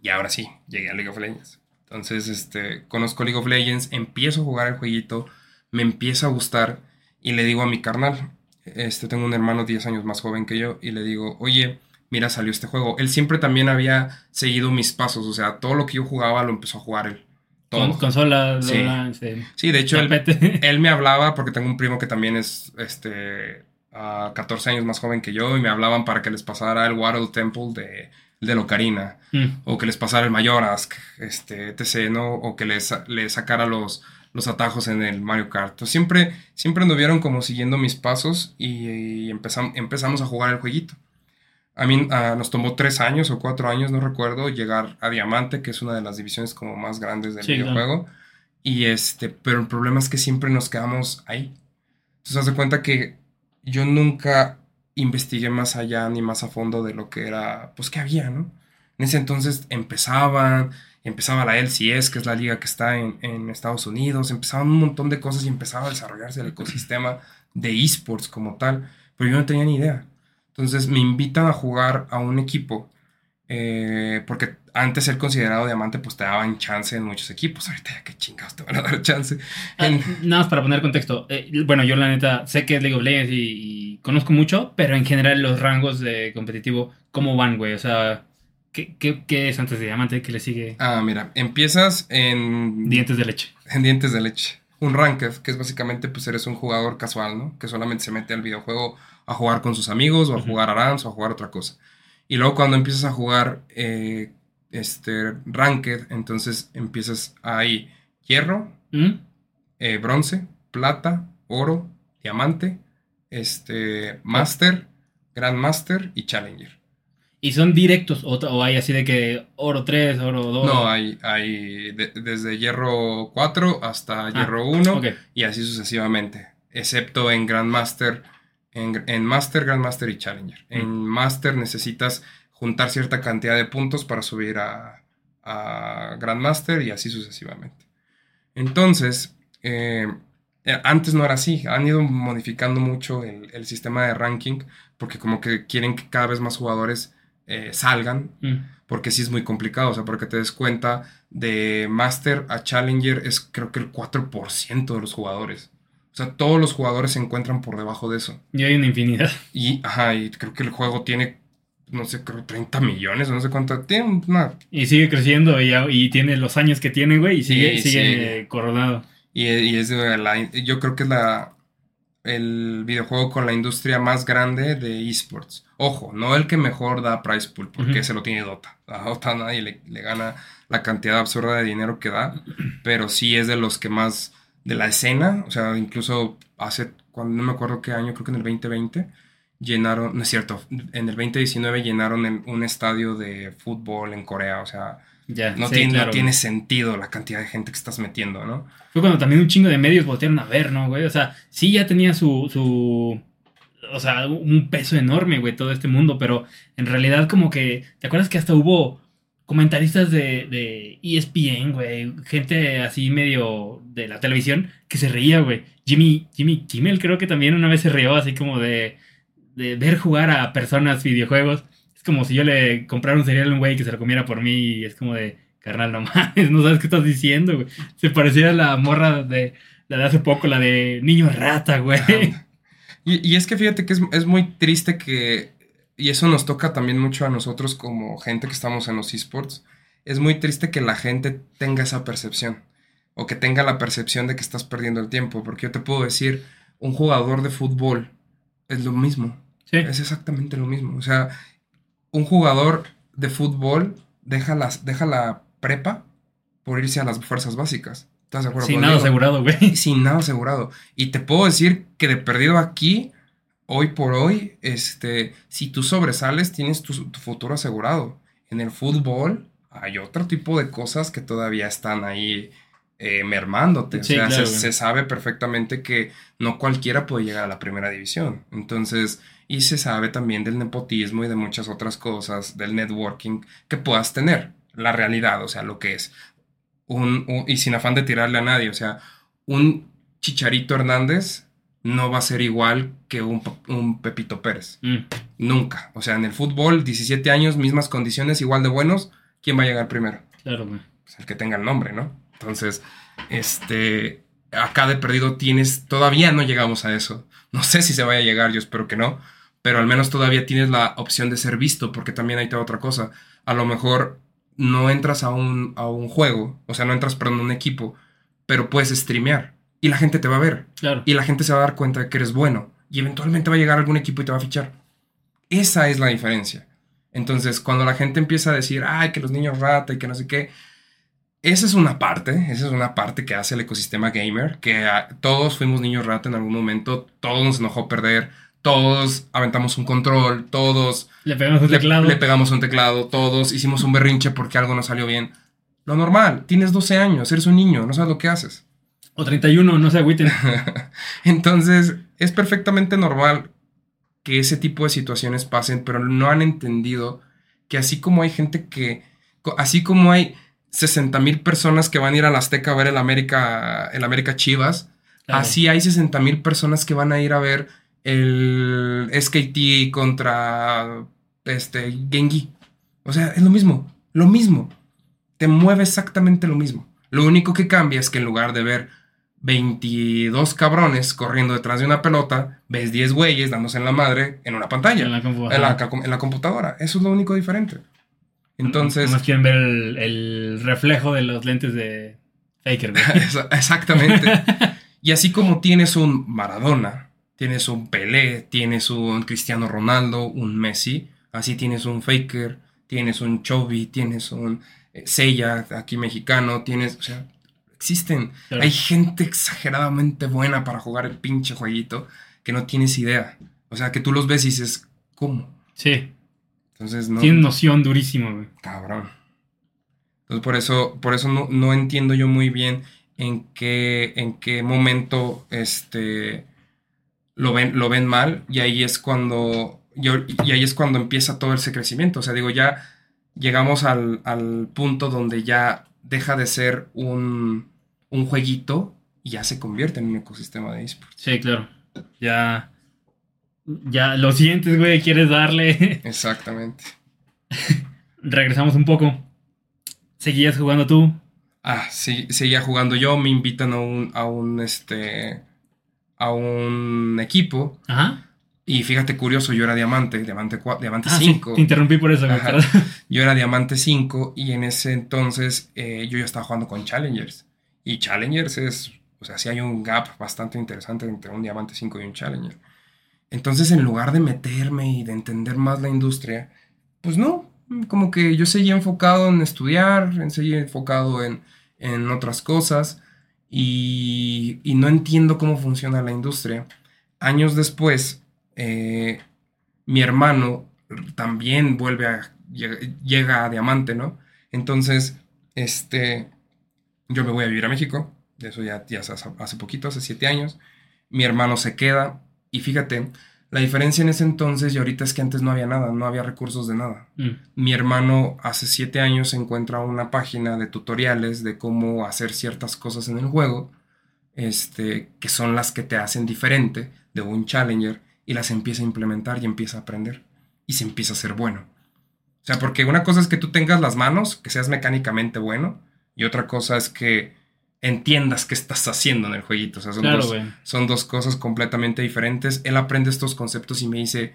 Speaker 2: y ahora sí, llegué a League of Legends. Entonces, este, conozco League of Legends, empiezo a jugar el jueguito, me empieza a gustar y le digo a mi carnal, este, tengo un hermano 10 años más joven que yo, y le digo, oye, mira, salió este juego. Él siempre también había seguido mis pasos, o sea, todo lo que yo jugaba lo empezó a jugar él. Todo.
Speaker 1: Con, consola,
Speaker 2: Sí.
Speaker 1: Este,
Speaker 2: Sí, de hecho, él, él me hablaba porque tengo un primo que también es este a 14 años más joven que yo y me hablaban para que les pasara el Waddle Temple de, de Locarina
Speaker 1: Mm.
Speaker 2: o que les pasara el Mayorazk, este, etc., ¿no? O que les, les sacara los, los atajos en el Mario Kart. Entonces, siempre, siempre anduvieron como siguiendo mis pasos y, y empezam- empezamos a jugar el jueguito. A mí ah, nos tomó tres años o cuatro años, no recuerdo, llegar a Diamante, que es una de las divisiones como más grandes del
Speaker 1: Sí, claro.
Speaker 2: videojuego. Y este, pero el problema es que siempre nos quedamos ahí. Entonces, haz de cuenta que yo nunca investigué más allá ni más a fondo de lo que era, pues, que había, ¿no? En ese entonces empezaban, empezaba la LCS, que es la liga que está en, en Estados Unidos, empezaban un montón de cosas y empezaba a desarrollarse el ecosistema de esports como tal, pero yo no tenía ni idea. Entonces me invitan a jugar a un equipo, eh, porque antes ser considerado diamante, pues te daban chance en muchos equipos. Ahorita ya qué chingados te van a dar chance.
Speaker 1: Ah,
Speaker 2: En-
Speaker 1: nada más para poner contexto. Eh, bueno, yo la neta sé que es League of Legends y, y conozco mucho, pero en general los rangos de competitivo, ¿cómo van, güey? O sea, ¿qué, qué, qué es antes de diamante? ¿Qué le sigue?
Speaker 2: Ah, mira, empiezas en,
Speaker 1: Dientes de leche.
Speaker 2: en dientes de leche. Un ranked, que es básicamente, pues eres un jugador casual, ¿no? Que solamente se mete al videojuego a jugar con sus amigos, o a jugar a Rams, o a jugar otra cosa. Y luego cuando empiezas a jugar eh, este ranked, entonces empiezas ahí hierro,
Speaker 1: ¿Mm?
Speaker 2: eh, bronce, plata, oro, diamante, este, master, grandmaster y challenger.
Speaker 1: ¿Y son directos o, o hay así de que oro 3, oro 2?
Speaker 2: No, hay, hay de- desde hierro 4 hasta hierro 1
Speaker 1: Ah, ok.
Speaker 2: y así sucesivamente, excepto en Grandmaster, en, en Master, Grandmaster y Challenger. En Master necesitas juntar cierta cantidad de puntos para subir a, a Grandmaster y así sucesivamente. Entonces, eh, eh, antes no era así, han ido modificando mucho el, el sistema de ranking porque como que quieren que cada vez más jugadores eh, salgan,
Speaker 1: Mm.
Speaker 2: porque sí es muy complicado, o sea, porque te des cuenta de Master a Challenger es creo que el 4% de los jugadores. O sea, todos los jugadores se encuentran por debajo de eso.
Speaker 1: Y hay una infinidad.
Speaker 2: Y, ajá, y creo que el juego tiene, no sé, creo 30 millones o no sé cuánto. Tiene una...
Speaker 1: Y sigue creciendo y, y tiene los años que tiene, güey, y sigue,
Speaker 2: Sí,
Speaker 1: sigue
Speaker 2: sí.
Speaker 1: coronado.
Speaker 2: Y, y es la... Yo creo que es la... El videojuego con la industria más grande de esports. Ojo, no el que mejor da price pool, porque ese lo tiene Dota. A Dota nadie le, le gana la cantidad absurda de dinero que da, pero sí es de los que más de la escena, o sea, incluso hace, cuando no me acuerdo qué año, creo que en el 2020, llenaron, no es cierto, en el 2019 llenaron el- un estadio de fútbol en Corea, o sea,
Speaker 1: Ya,
Speaker 2: no,
Speaker 1: sí,
Speaker 2: tiene, no tiene sentido la cantidad de gente que estás metiendo, ¿no?
Speaker 1: Fue cuando también un chingo de medios voltearon a ver, ¿no, güey? O sea, sí ya tenía su, su, o sea, un peso enorme, güey, todo este mundo, pero en realidad como que, ¿te acuerdas que hasta hubo comentaristas de, de ESPN, güey? Gente así medio de la televisión que se reía, güey. Jimmy, Jimmy Kimmel creo que también una vez se rió así como de, de ver jugar a personas videojuegos. Es como si yo le comprara un cereal a un güey que se lo comiera por mí y es como de, carnal, no mames, no sabes qué estás diciendo, güey. Se parecía a la morra de la de hace poco, la de niño rata, güey.
Speaker 2: Y, y es que fíjate que es, es muy triste que, y eso nos toca también mucho a nosotros como gente que estamos en los esports, es muy triste que la gente tenga esa percepción o que tenga la percepción de que estás perdiendo el tiempo, porque yo te puedo decir, un jugador de fútbol es lo mismo,
Speaker 1: Sí,
Speaker 2: es exactamente lo mismo, o sea, un jugador de fútbol deja, las, deja la prepa por irse a las fuerzas básicas. ¿Estás de acuerdo
Speaker 1: sin nada asegurado, güey.
Speaker 2: sin nada asegurado. Y te puedo decir que de perdido aquí, hoy por hoy, este, si tú sobresales, tienes tu, tu futuro asegurado. En el fútbol hay otro tipo de cosas que todavía están ahí eh, mermándote.
Speaker 1: Sí,
Speaker 2: o sea,
Speaker 1: claro,
Speaker 2: se, sabe perfectamente que no cualquiera puede llegar a la primera división. Entonces, y se sabe también del nepotismo y de muchas otras cosas, del networking que puedas tener. La realidad, o sea, lo que es. Un, un- y sin afán de tirarle a nadie, o sea, un Chicharito Hernández no va a ser igual que un, un Pepito Pérez.
Speaker 1: Mm,
Speaker 2: Nunca. O sea, en el fútbol, 17 años, mismas condiciones, igual de buenos. ¿Quién va a llegar primero?
Speaker 1: claro, güey.
Speaker 2: Pues el que tenga el nombre, ¿no? Entonces, este, acá de perdido tienes, todavía no llegamos a eso. No sé si se vaya a llegar, yo espero que no, pero al menos todavía tienes la opción de ser visto, porque también hay otra cosa. A lo mejor no entras a un, a un juego, o sea, no entras, perdón, a un equipo, pero puedes streamear y la gente te va a ver
Speaker 1: Claro.
Speaker 2: y la gente se va a dar cuenta de que eres bueno y eventualmente va a llegar algún equipo y te va a fichar. Esa es la diferencia. Entonces, cuando la gente empieza a decir, ay, que los niños rata y que no sé qué, esa es una parte, esa es una parte que hace el ecosistema gamer, que todos fuimos niños rata en algún momento, todos nos enojó perder, todos aventamos un control, todos
Speaker 1: Le pegamos un
Speaker 2: le,
Speaker 1: teclado.
Speaker 2: le pegamos un teclado, todos hicimos un berrinche porque algo no salió bien. Lo normal, tienes 12 años, eres un niño, no sabes lo que haces.
Speaker 1: O 31, no se agüiten.
Speaker 2: Entonces, es perfectamente normal que ese tipo de situaciones pasen, pero no han entendido que así como hay gente que, así como hay 60 mil personas que van a ir a la Azteca a ver el América, el América Chivas,
Speaker 1: Claro.
Speaker 2: así hay 60 mil personas que van a ir a ver el SKT contra este Gengi. O sea, es lo mismo, lo mismo. Te mueve exactamente lo mismo. Lo único que cambia es que en lugar de ver 22 cabrones corriendo detrás de una pelota, ves 10 güeyes dándose en la madre en una pantalla,
Speaker 1: En la compu,
Speaker 2: en la,
Speaker 1: ajá.
Speaker 2: ca- en la computadora. Eso es lo único diferente. Entonces,
Speaker 1: Nomás quieren ver el, el reflejo de los lentes de Faker,
Speaker 2: Exactamente. y así como tienes un Maradona, tienes un Pelé, tienes un Cristiano Ronaldo, un Messi, así tienes un Faker, tienes un Chovy, tienes un eh, Seiya, aquí mexicano, tienes, o sea, existen.
Speaker 1: Claro.
Speaker 2: Hay gente exageradamente buena para jugar el pinche jueguito que no tienes idea. O sea, que tú los ves y dices, ¿cómo?
Speaker 1: Sí,
Speaker 2: Entonces no.
Speaker 1: tienen noción durísimo, güey.
Speaker 2: Cabrón. Entonces por eso, por eso no, no entiendo yo muy bien en qué, en qué momento este lo ven, lo ven mal. Y ahí es cuando. yo- y ahí es cuando empieza todo ese crecimiento. O sea, digo, ya llegamos al, al punto donde ya deja de ser un, un jueguito y ya se convierte en un ecosistema de esports.
Speaker 1: Sí, claro. Ya. Ya lo sientes, güey, quieres darle.
Speaker 2: Exactamente.
Speaker 1: Regresamos un poco. ¿Seguías jugando tú?
Speaker 2: Ah, sí, seguía jugando yo. Me invitan a un, a un, este, a un equipo.
Speaker 1: Ajá.
Speaker 2: Y fíjate, curioso, yo era diamante, diamante, diamante
Speaker 1: Ah, sí,
Speaker 2: 5.
Speaker 1: te interrumpí por eso.
Speaker 2: Yo era diamante 5 y en ese entonces eh, yo ya estaba jugando con Challengers. Y Challengers es, o sea, sí hay un gap bastante interesante entre un diamante 5 y un Challenger. Entonces, en lugar de meterme y de entender más la industria, pues no, como que yo seguía enfocado en estudiar, seguía enfocado en, en otras cosas y, y no entiendo cómo funciona la industria. Años después, eh, mi hermano también vuelve a, llega a Diamante, ¿no? Entonces, este, yo me voy a vivir a México, de eso ya, ya hace, hace poquito, hace siete años. Mi hermano se queda y fíjate, la diferencia en ese entonces y ahorita es que antes no había nada, no había recursos de nada.
Speaker 1: Mm,
Speaker 2: Mi hermano hace siete años encuentra una página de tutoriales de cómo hacer ciertas cosas en el juego, este, que son las que te hacen diferente de un challenger y las empieza a implementar y empieza a aprender y se empieza a ser bueno. O sea, porque una cosa es que tú tengas las manos, que seas mecánicamente bueno, y otra cosa es que entiendas qué estás haciendo en el jueguito. O sea, son,
Speaker 1: Claro,
Speaker 2: dos, son dos cosas completamente diferentes. Él aprende estos conceptos y me dice,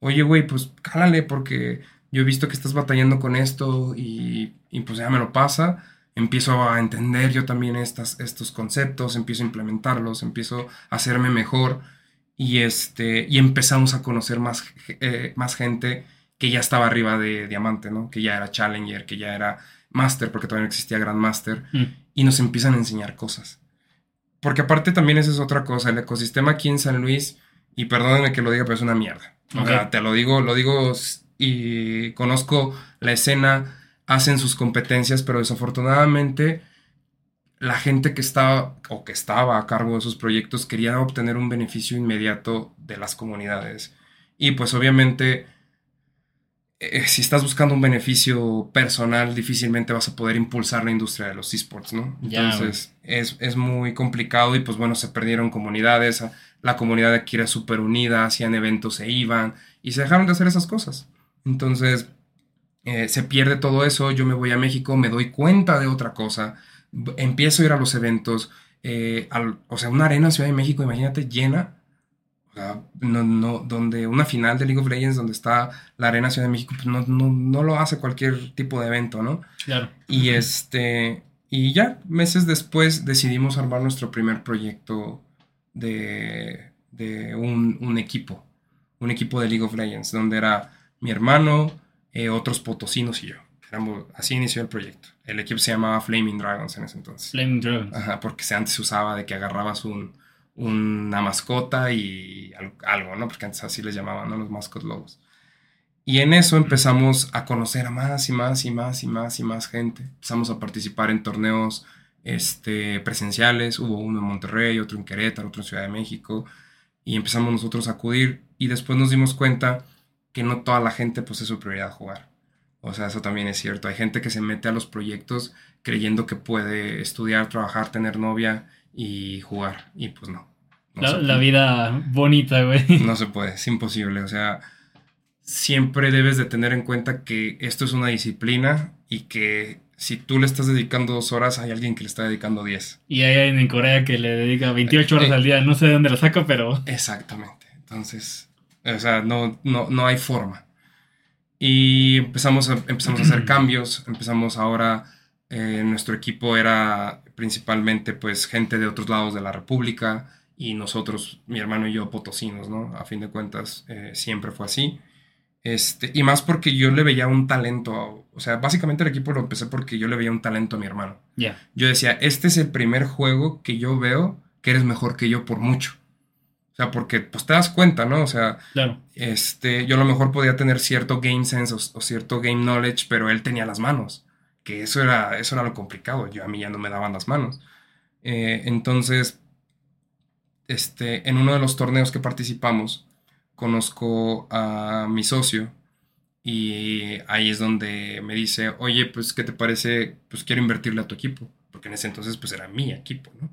Speaker 2: oye, güey, pues cálale porque yo he visto que estás batallando con esto y, y pues ya me lo pasa. Empiezo a entender yo también estas, estos conceptos, empiezo a implementarlos, empiezo a hacerme mejor y, este, y empezamos a conocer más, eh, más gente que ya estaba arriba de Diamante, ¿no? Que ya era Challenger, que ya era Master, porque todavía no existía Grandmaster
Speaker 1: Mm,
Speaker 2: y nos empiezan a enseñar cosas. Porque aparte también esa es otra cosa, el ecosistema aquí en San Luis, y perdónenme que lo diga, pero es una mierda. O
Speaker 1: Ok.
Speaker 2: sea, te lo digo, lo digo y conozco la escena, hacen sus competencias, pero desafortunadamente la gente que estaba o que estaba a cargo de esos proyectos quería obtener un beneficio inmediato de las comunidades. Y pues obviamente eh, si estás buscando un beneficio personal, difícilmente vas a poder impulsar la industria de los esports, ¿no? Entonces es, es muy complicado y pues bueno, se perdieron comunidades, la comunidad de aquí era súper unida, hacían eventos, se iban y se dejaron de hacer esas cosas. Entonces eh, se pierde todo eso, yo me voy a México, me doy cuenta de otra cosa, empiezo a ir a los eventos, eh, al- o sea, una arena Ciudad de México, imagínate, llena. No, no, donde una final de League of Legends donde está la Arena Ciudad de México, pues no, no, no lo hace cualquier tipo de evento, ¿no?
Speaker 1: claro.
Speaker 2: Y este, y ya, meses después decidimos armar nuestro primer proyecto de, de un, un equipo, un equipo de League of Legends, donde era mi hermano, eh, otros potosinos y yo. Éramos- así inició el proyecto. El equipo se llamaba Flaming Dragons en ese entonces.
Speaker 1: Flaming Dragons.
Speaker 2: Ajá, porque se- antes se usaba de que agarrabas un, una mascota y al- algo, ¿no? Porque antes así les llamaban, ¿no? Los mascot lobos. Y en eso empezamos a conocer a más y más y más y más y más gente. Empezamos a participar en torneos este, presenciales. Hubo uno en Monterrey, otro en Querétaro, otro en Ciudad de México. Y empezamos nosotros a acudir. Y después nos dimos cuenta que no toda la gente pues es su prioridad jugar. O sea, eso también es cierto. Hay gente que se mete a los proyectos creyendo que puede estudiar, trabajar, tener novia y jugar. Y pues no. No
Speaker 1: La, la vida bonita, güey.
Speaker 2: No se puede, es imposible. O sea, siempre debes de tener en cuenta que esto es una disciplina y que si tú le estás dedicando dos horas, hay alguien que le está dedicando diez.
Speaker 1: Y hay alguien en Corea que le dedica 28 horas
Speaker 2: Eh,
Speaker 1: al día. No sé de dónde lo saca, pero.
Speaker 2: Exactamente. Entonces, o sea, no, no, no hay forma. Y empezamos a, empezamos a hacer cambios. Empezamos ahora, eh, nuestro equipo era principalmente pues gente de otros lados de la República y nosotros, mi hermano y yo, potosinos, ¿no? A fin de cuentas, eh, siempre fue así. Este, y más porque yo le veía un talento, a- o sea, básicamente el equipo lo empecé porque yo le veía un talento a mi hermano.
Speaker 1: Ya.
Speaker 2: Yo decía, este es el primer juego que yo veo que eres mejor que yo por mucho. O sea, porque pues te das cuenta, ¿no? O sea,
Speaker 1: Claro.
Speaker 2: este, yo a lo mejor podía tener cierto game sense o, o cierto game knowledge, pero él tenía las manos. Que eso era, eso era lo complicado. Yo a mí ya no me daban las manos. Eh, entonces, este, en uno de los torneos que participamos, conozco a mi socio y ahí es donde me dice, oye, pues, ¿qué te parece? Pues quiero invertirle a tu equipo, porque en ese entonces, pues, era mi equipo, ¿no?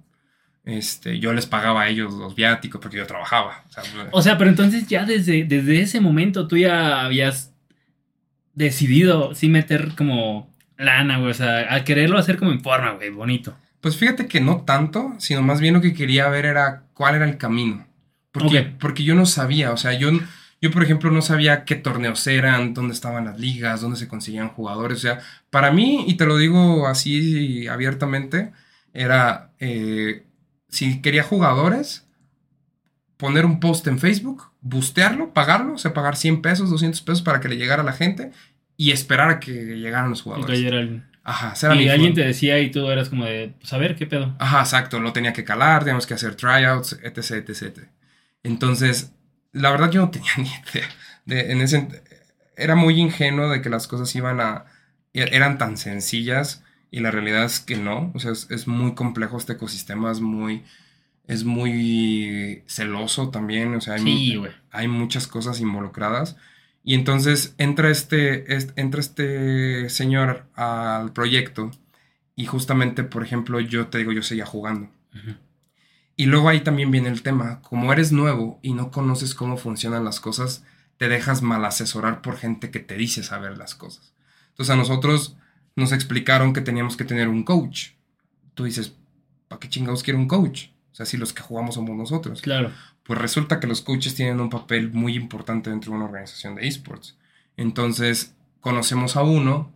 Speaker 2: Este, yo les pagaba a ellos los viáticos porque yo trabajaba. O sea,
Speaker 1: O sea, pero entonces ya desde, desde ese momento tú ya habías decidido sí meter como lana, güey. O sea, a quererlo hacer como en forma, güey, bonito.
Speaker 2: Pues fíjate que no tanto, sino más bien lo que quería ver era cuál era el camino. Porque,
Speaker 1: Ok.
Speaker 2: porque yo no sabía, o sea, yo, yo por ejemplo no sabía qué torneos eran, dónde estaban las ligas, dónde se conseguían jugadores. O sea, para mí, y te lo digo así abiertamente, era, eh, si quería jugadores, poner un post en Facebook, bustearlo, pagarlo, o sea, pagar 100 pesos, 200 pesos para que le llegara a la gente y esperar a que llegaran los jugadores.
Speaker 1: era el-
Speaker 2: Ajá, era
Speaker 1: Y alguien te decía y tú eras como de, pues a ver, ¿qué pedo?
Speaker 2: Ajá, exacto, lo tenía que calar, teníamos que hacer tryouts, etc, etc, etc. Entonces, la verdad yo no tenía ni idea. De, en ese, era muy ingenuo de que las cosas iban a... e- eran tan sencillas y la realidad es que no. O sea, es, es muy complejo este ecosistema, es muy... Es muy celoso también, o sea,
Speaker 1: Sí,
Speaker 2: hay muchas cosas involucradas. Y entonces entra este, es- entra este señor al proyecto y justamente, por ejemplo, yo te digo, yo seguía jugando. Y luego ahí también viene el tema, como eres nuevo y no conoces cómo funcionan las cosas, te dejas mal asesorar por gente que te dice saber las cosas. Entonces a nosotros nos explicaron que teníamos que tener un coach. Tú dices, ¿para qué chingados quiero un coach? O sea, si los que jugamos somos nosotros.
Speaker 1: Claro.
Speaker 2: Pues resulta que los coaches tienen un papel muy importante dentro de una organización de esports. Entonces, conocemos a uno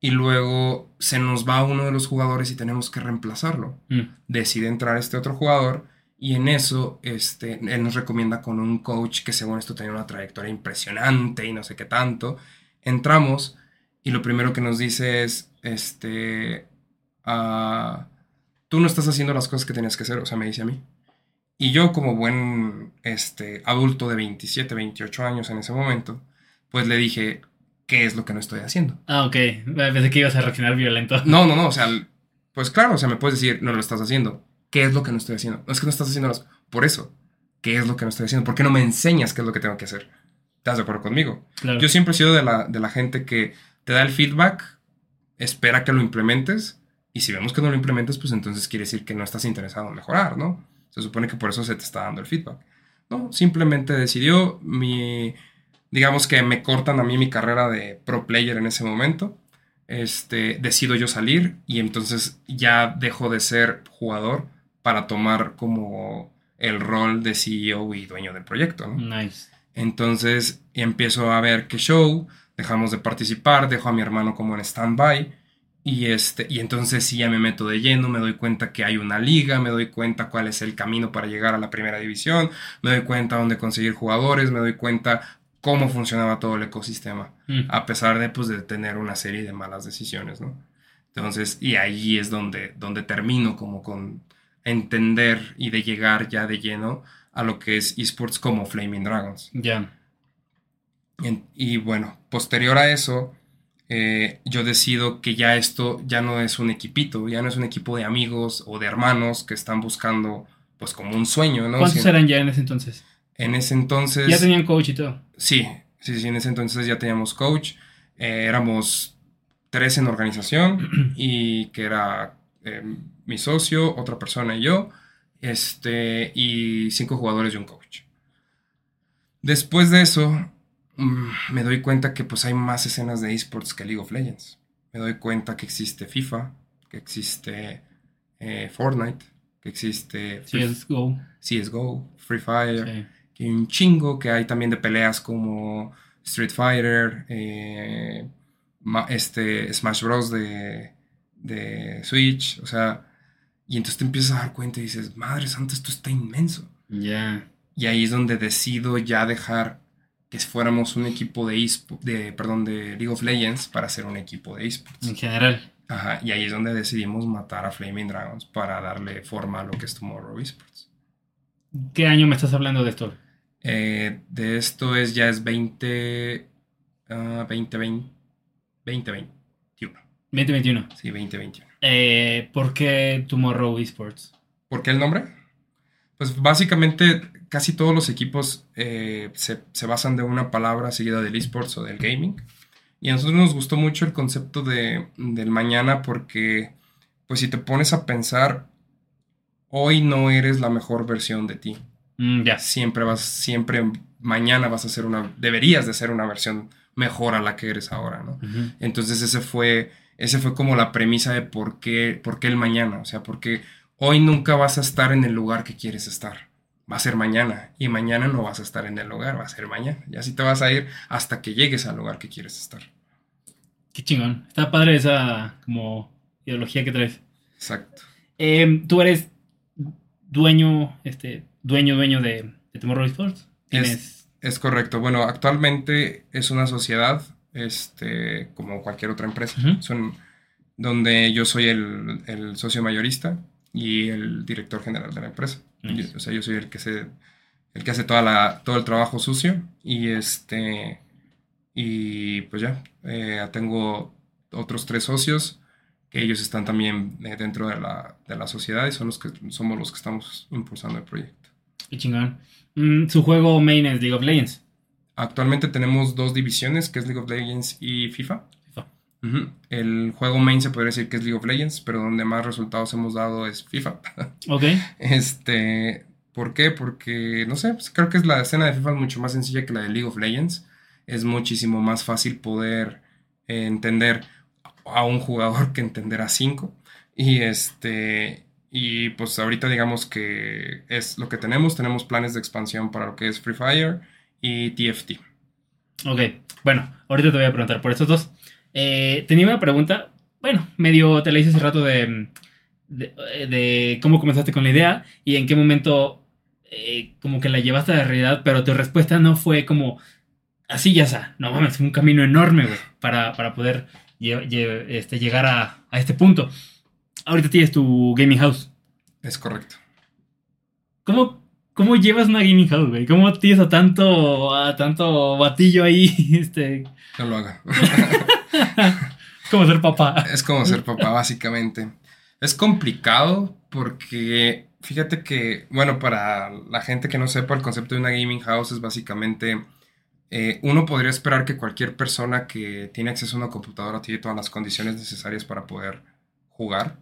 Speaker 2: y luego se nos va uno de los jugadores y tenemos que reemplazarlo.
Speaker 1: Mm.
Speaker 2: Decide entrar este otro jugador y en eso este, él nos recomienda con un coach que según esto tenía una trayectoria impresionante y no sé qué tanto. Entramos y lo primero que nos dice es, este, ah, tú no estás haciendo las cosas que tenías que hacer, o sea, me dice a mí. Y yo como buen este, adulto de 27, 28 años en ese momento, pues le dije, ¿qué es lo que no estoy haciendo?
Speaker 1: Ah, ok. Pensé que ibas a reaccionar violento.
Speaker 2: No, no, no, o sea, pues claro, o sea, me puedes decir, no lo estás haciendo. ¿Qué es lo que no estoy haciendo? No es que no estás haciendo. Por eso, ¿qué es lo que no estoy haciendo? ¿Por qué no me enseñas qué es lo que tengo que hacer? ¿Estás de acuerdo conmigo?
Speaker 1: Claro.
Speaker 2: Yo siempre he sido de la, de la gente que te da el feedback, espera que lo implementes, y si vemos que no lo implementes, pues entonces quiere decir que no estás interesado en mejorar, ¿no? Se supone que por eso se te está dando el feedback. No, simplemente decidió mi... Digamos que me cortan a mí mi carrera de pro player en ese momento. Este, decido yo salir y entonces ya dejo de ser jugador para tomar como el rol de CEO y dueño del proyecto, ¿no?
Speaker 1: Nice.
Speaker 2: Entonces empiezo a ver qué show, dejamos de participar, dejo a mi hermano como en stand-by y, este, y entonces sí ya me meto de lleno, me doy cuenta que hay una liga, me doy cuenta cuál es el camino para llegar a la primera división, me doy cuenta dónde conseguir jugadores, me doy cuenta cómo funcionaba todo el ecosistema,
Speaker 1: Mm.
Speaker 2: a pesar de, pues, de tener una serie de malas decisiones, ¿no? Entonces, y ahí es donde, donde termino como con entender y de llegar ya de lleno a lo que es esports como Flaming Dragons.
Speaker 1: Ya.
Speaker 2: Y bueno, posterior a eso, eh, yo decido que ya esto ya no es un equipito, ya no es un equipo de amigos o de hermanos que están buscando pues como un sueño, ¿no?
Speaker 1: ¿Cuántos eran ya en ese entonces?
Speaker 2: En ese entonces...
Speaker 1: Ya tenían coach y todo.
Speaker 2: Sí, sí, sí, en ese entonces ya teníamos coach, eh, éramos tres en organización y que era eh, mi socio, otra persona y yo, este, y cinco jugadores y un coach. Después de eso, me doy cuenta que pues hay más escenas de esports que League of Legends. Me doy cuenta que existe FIFA, que existe eh, Fortnite, que existe
Speaker 1: Sí, es go.
Speaker 2: CSGO, Free Fire,
Speaker 1: Sí.
Speaker 2: que hay un chingo que hay también de peleas como Street Fighter, eh, este, Smash Bros. De, de Switch, o sea, y entonces te empiezas a dar cuenta y dices, madre santa, esto está inmenso.
Speaker 1: Ya.
Speaker 2: Y ahí es donde decido ya dejar que fuéramos un equipo de, espo- de, perdón, de League of Legends para ser un equipo de esports.
Speaker 1: En general.
Speaker 2: Ajá, y ahí es donde decidimos matar a Flaming Dragons para darle forma a lo que es Tomorrow Esports.
Speaker 1: ¿Qué año me estás hablando de esto?
Speaker 2: Eh, de esto es ya es 20, ah, 20, 20, 2021.
Speaker 1: 2021.
Speaker 2: Sí, 2021.
Speaker 1: Eh, ¿Por qué Tomorrow Esports?
Speaker 2: ¿Por qué el nombre? Pues básicamente casi todos los equipos eh, se, se basan de una palabra seguida del esports o del gaming. Y a nosotros nos gustó mucho el concepto de, del mañana porque, pues si te pones a pensar, hoy no eres la mejor versión de ti.
Speaker 1: Mm, ya.
Speaker 2: siempre vas, siempre mañana vas a ser una, deberías de ser una versión mejor a la que eres ahora, ¿no? Entonces ese fue, ese fue como la premisa de por qué, por qué el mañana, o sea, porque hoy nunca vas a estar en el lugar que quieres estar. Va a ser mañana y mañana no vas a estar en el lugar, va a ser mañana. Y así te vas a ir hasta que llegues al lugar que quieres estar.
Speaker 1: Qué chingón. Está padre esa como ideología que traes.
Speaker 2: Exacto.
Speaker 1: Eh, Tú eres dueño, este, dueño, dueño de, de Tomorrow Sports. Tienes.
Speaker 2: Es correcto. Bueno, actualmente es una sociedad, este, como cualquier otra empresa,
Speaker 1: Ujú.
Speaker 2: son donde yo soy el, el socio mayorista y el director general de la empresa.
Speaker 1: Nice.
Speaker 2: Yo- o sea, yo soy el que se, el que hace toda la, todo el trabajo sucio y este, y pues ya, eh, tengo otros tres socios que ellos están también eh, dentro de la, de la sociedad y son los que somos los que estamos impulsando el proyecto.
Speaker 1: Qué chingón. Mm, su juego main es League of Legends.
Speaker 2: Actualmente tenemos dos divisiones, que es League of Legends y FIFA. El juego main se podría decir que es League of Legends, pero donde más resultados hemos dado es FIFA.
Speaker 1: Ok.
Speaker 2: Este, ¿por qué? Porque, no sé, pues creo que es la escena de FIFA es mucho más sencilla que la de League of Legends. Es muchísimo más fácil poder eh, entender a un jugador que entender a cinco. Y este, y pues ahorita digamos que es lo que tenemos. Tenemos planes de expansión para lo que es Free Fire y TFT.
Speaker 1: Ok. Bueno, ahorita te voy a preguntar por estos dos. Eh, tenía una pregunta. Bueno, medio te la hice hace rato de, de, de cómo comenzaste con la idea y en qué momento eh, como que la llevaste a la realidad, pero tu respuesta no fue como así ya está. No mames, fue un camino enorme, güey, para, para poder lle- lle- este, llegar a, a este punto. Ahorita tienes tu gaming house.
Speaker 2: Es correcto.
Speaker 1: ¿Cómo, cómo llevas una gaming house, güey? ¿Cómo tienes a tanto, a tanto batillo ahí? Este,
Speaker 2: No lo haga.
Speaker 1: como ser papá.
Speaker 2: Es como ser papá, básicamente. Es complicado porque fíjate que, bueno, para la gente que no sepa, el concepto de una gaming house es básicamente, eh, uno podría esperar que cualquier persona que tiene acceso a una computadora tiene todas las condiciones necesarias para poder jugar,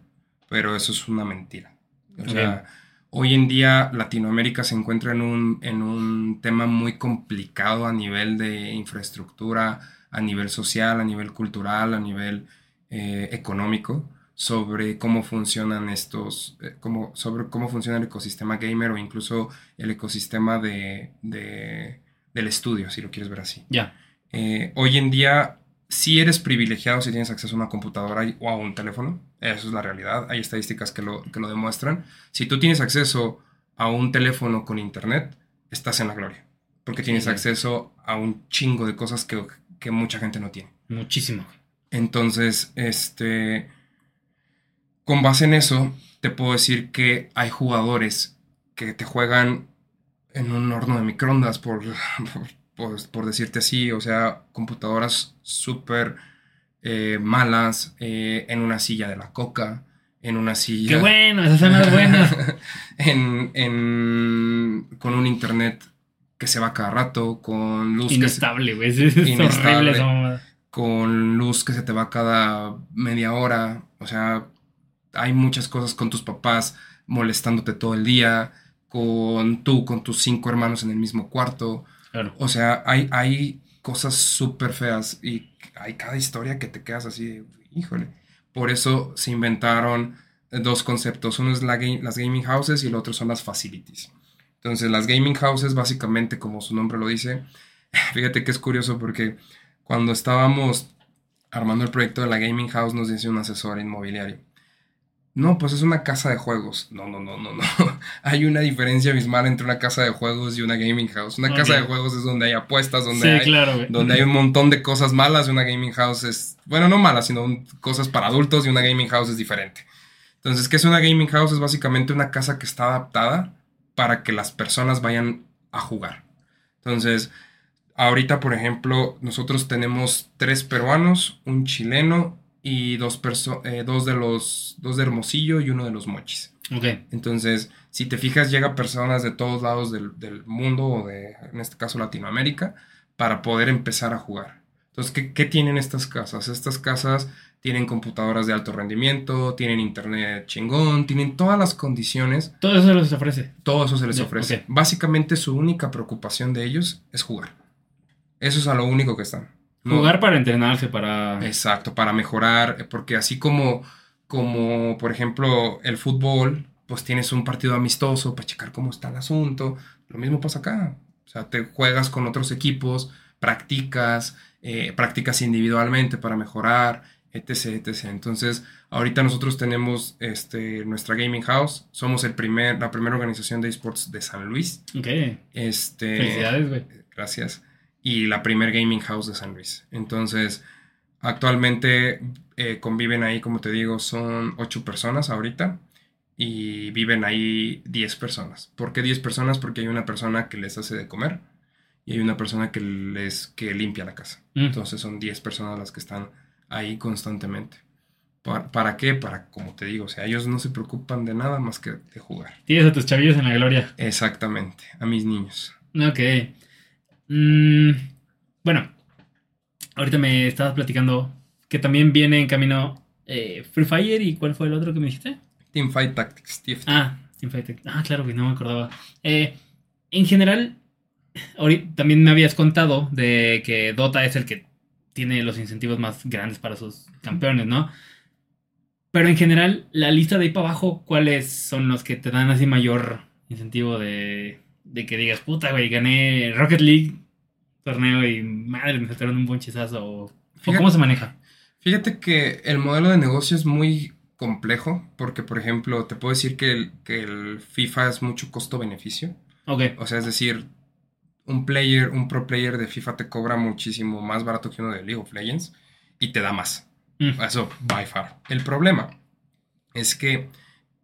Speaker 2: pero eso es una mentira. O sea, hoy en día Latinoamérica se encuentra en un, en un tema muy complicado a nivel de infraestructura, a nivel social, a nivel cultural, a nivel eh, económico sobre cómo funcionan estos, eh, cómo, sobre cómo funciona el ecosistema gamer o incluso el ecosistema de, de- del estudio, si lo quieres ver así.
Speaker 1: Ya.
Speaker 2: Eh, hoy en día, si eres privilegiado si tienes acceso a una computadora o a un teléfono, eso es la realidad, hay estadísticas que lo, que lo demuestran. Si tú tienes acceso a un teléfono con internet, estás en la gloria, porque tienes
Speaker 1: Sí.
Speaker 2: acceso a un chingo de cosas que, que mucha gente no tiene.
Speaker 1: Muchísimo.
Speaker 2: Entonces, este, con base en eso, te puedo decir que hay jugadores que te juegan en un horno de microondas, por, por, por- por decirte así, o sea, computadoras súper eh, malas, eh, en una silla de la coca, en una silla...
Speaker 1: Qué bueno, esas son las buenas.
Speaker 2: en, en- con un internet que se va cada rato, con luz
Speaker 1: Inestable, güey. Es, es
Speaker 2: Inestable.
Speaker 1: horrible
Speaker 2: con luz que se te va cada media hora. O sea, hay muchas cosas con tus papás molestándote todo el día, con tú, con tus cinco hermanos en el mismo cuarto. O sea, hay, hay cosas súper feas y hay cada historia que te quedas así de, híjole. Por eso se inventaron dos conceptos. Uno es las gaming houses y el otro son las facilities. Entonces, las gaming houses, básicamente, como su nombre lo dice, fíjate que es curioso porque cuando estábamos armando el proyecto de la gaming house, nos dice un asesor inmobiliario. No, pues es una casa de juegos. No, no, no, no, no. Hay una diferencia abismal entre una casa de juegos y una gaming house. Una casa de juegos es donde hay apuestas, donde
Speaker 1: Sí,
Speaker 2: hay
Speaker 1: claro,
Speaker 2: donde hay un montón de cosas malas y una gaming house es, bueno, no malas, sino cosas para adultos y una gaming house es diferente. Entonces, ¿qué es una gaming house? Es básicamente una casa que está adaptada para que las personas vayan a jugar. Entonces, ahorita, por ejemplo, nosotros tenemos tres peruanos, un chileno y dos, perso- eh, dos de los, dos de Hermosillo y uno de los Mochis.
Speaker 1: Ok.
Speaker 2: Entonces, si te fijas, llega personas de todos lados del, del mundo, o de, en este caso, Latinoamérica, para poder empezar a jugar. Entonces, ¿qué, ¿qué, tienen estas casas? Estas casas tienen computadoras de alto rendimiento, tienen internet chingón, tienen todas las condiciones.
Speaker 1: Todo eso se les ofrece.
Speaker 2: Todo eso se les ofrece. Okay. Básicamente su única preocupación de ellos es jugar. Eso es a lo único que están.
Speaker 1: ¿No? Jugar para entrenarse, para...
Speaker 2: Exacto, para mejorar, porque así como, como, por ejemplo, el fútbol, pues tienes un partido amistoso para checar cómo está el asunto, lo mismo pasa acá. O sea, te juegas con otros equipos, practicas, eh, practicas individualmente para mejorar, etc, etc. Entonces, ahorita nosotros tenemos este, nuestra gaming house. Somos el primer, la primera organización de esports de San Luis.
Speaker 1: Ok.
Speaker 2: Este,
Speaker 1: Felicidades, güey.
Speaker 2: Gracias. Y la primer gaming house de San Luis. Entonces, actualmente eh, conviven ahí, como te digo, son ocho personas ahorita. Y viven ahí 10 personas. ¿Por qué 10 personas? Porque hay una persona que les hace de comer y hay una persona que les que limpia la casa. Mm. Entonces son 10 personas las que están ahí constantemente. ¿Para, ¿Para, qué? Para, como te digo, o sea, ellos no se preocupan de nada más que de jugar.
Speaker 1: Tienes a tus chavillos en la gloria.
Speaker 2: Exactamente, a mis niños.
Speaker 1: Ok. Mm, bueno, ahorita me estabas platicando que también viene en camino eh, Free Fire y ¿cuál fue el otro que me dijiste?
Speaker 2: Teamfight Tactics, TFT.
Speaker 1: Ah, Teamfight Tactics. Ah, claro que no me acordaba. Eh, en general, también me habías contado de que Dota es el que tiene los incentivos más grandes para sus campeones, ¿no? Pero en general, la lista de ahí para abajo, ¿cuáles son los que te dan así mayor incentivo de, de que digas, puta, güey, gané Rocket League torneo y madre, me saltaron un buen chizazo? ¿O, fíjate, cómo se maneja?
Speaker 2: Fíjate que el modelo de negocio es muy complejo, porque por ejemplo, te puedo decir que el, que el FIFA es mucho costo-beneficio.
Speaker 1: Ok.
Speaker 2: O sea, es decir, un player, un pro player de FIFA te cobra muchísimo más barato que uno de League of Legends y te da más. Mm. Eso, by far. El problema es que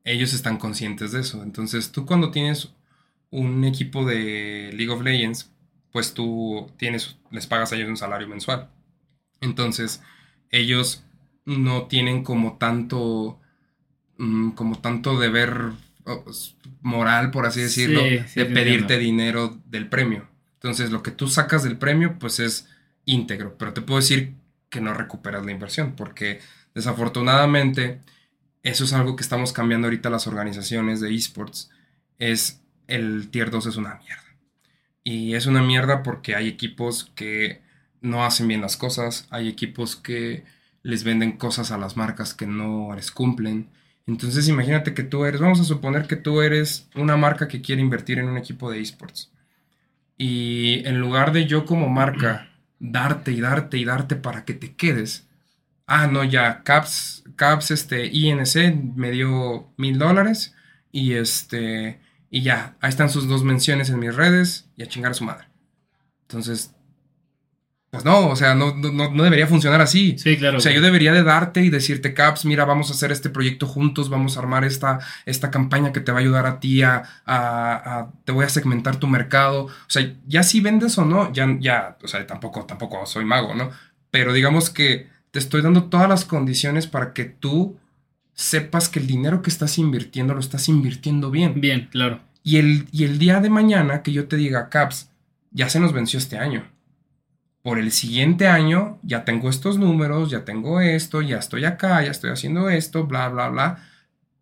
Speaker 2: ellos están conscientes de eso. Entonces, tú cuando tienes un equipo de League of Legends, pues tú tienes, les pagas a ellos un salario mensual. Entonces, ellos no tienen como tanto, mm, como tanto deber moral, por así decirlo, sí, sí, de pedirte dinero del premio. Entonces, lo que tú sacas del premio, pues es íntegro, pero te puedo decir que no recuperas la inversión, porque desafortunadamente eso es algo que estamos cambiando ahorita las organizaciones de esports, es el tier 2 es una mierda. Y es una mierda porque hay equipos que no hacen bien las cosas, hay equipos que les venden cosas a las marcas que no les cumplen. Entonces imagínate que tú eres, vamos a suponer que tú eres una marca que quiere invertir en un equipo de esports. Y en lugar de yo como marca darte y darte y darte para que te quedes, ah, no, ya, Caps, Caps, este, INC me dio mil dólares y este, y ya, ahí están sus dos menciones en mis redes y a chingar a su madre. Entonces, pues no, o sea, no, no, no, debería funcionar así.
Speaker 1: Sí, claro.
Speaker 2: O sea, yo debería de darte y decirte, Caps, mira, vamos a hacer este proyecto juntos, vamos a armar esta, esta campaña que te va a ayudar a ti a, a, a, te voy a segmentar tu mercado. O sea, ya si vendes o no, ya, ya, o sea, tampoco, tampoco soy mago, ¿no? Pero digamos que te estoy dando todas las condiciones para que tú sepas que el dinero que estás invirtiendo lo estás invirtiendo bien.
Speaker 1: Bien, claro.
Speaker 2: Y el, y el día de mañana que yo te diga, Caps, ya se nos venció este año por el siguiente año ya tengo estos números, ya tengo esto, ya estoy acá, ya estoy haciendo esto, bla, bla, bla,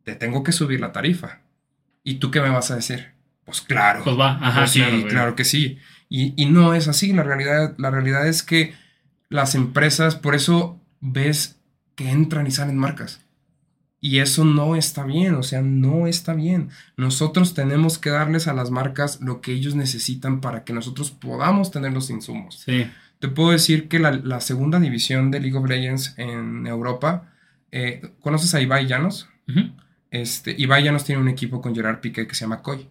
Speaker 2: te tengo que subir la tarifa. ¿Y tú qué me vas a decir? Pues claro.
Speaker 1: Pues va, ajá.
Speaker 2: Pues sí, claro, claro, que sí. Y, y, no es así, la realidad, la realidad es que las empresas, por eso ves que entran y salen marcas. Y eso no está bien, o sea, no está bien. Nosotros tenemos que darles a las marcas lo que ellos necesitan para que nosotros podamos tener los insumos.
Speaker 1: Sí.
Speaker 2: Te puedo decir que la, la, segunda división de League of Legends en Europa, eh, ¿conoces a Ibai Llanos?
Speaker 1: Uh -huh.
Speaker 2: este, Ibai Llanos tiene un equipo con Gerard Piqué que se llama COI.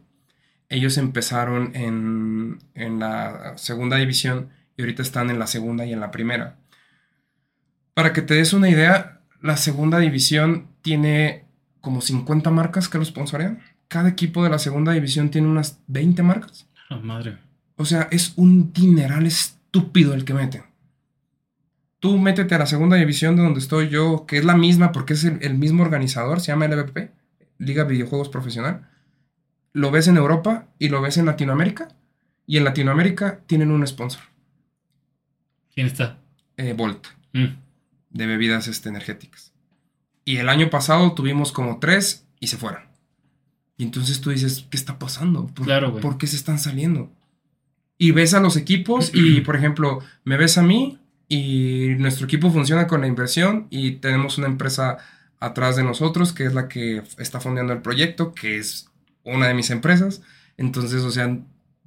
Speaker 2: Ellos empezaron en, en la segunda división y ahorita están en la segunda y en la primera. Para que te des una idea, la segunda división tiene como 50 marcas que lo sponsorean. Cada equipo de la segunda división tiene unas 20 marcas.
Speaker 1: Oh, madre.
Speaker 2: O sea, es un dineral estúpido el que meten. Tú métete a la segunda división de donde estoy yo, que es la misma porque es el, el mismo organizador, se llama LVP, Liga Videojuegos Profesional. Lo ves en Europa y lo ves en Latinoamérica. Y en Latinoamérica tienen un sponsor.
Speaker 1: ¿Quién está?
Speaker 2: eh, Volt
Speaker 1: Mm,
Speaker 2: de bebidas este, energéticas. Y el año pasado tuvimos como tres y se fueron. Y entonces tú dices, ¿qué está pasando? ¿Por,
Speaker 1: Claro, güey.
Speaker 2: ¿por qué se están saliendo? Y ves a los equipos y, por ejemplo, me ves a mí y nuestro equipo funciona con la inversión y tenemos una empresa atrás de nosotros que es la que está fondeando el proyecto, que es una de mis empresas. Entonces, o sea,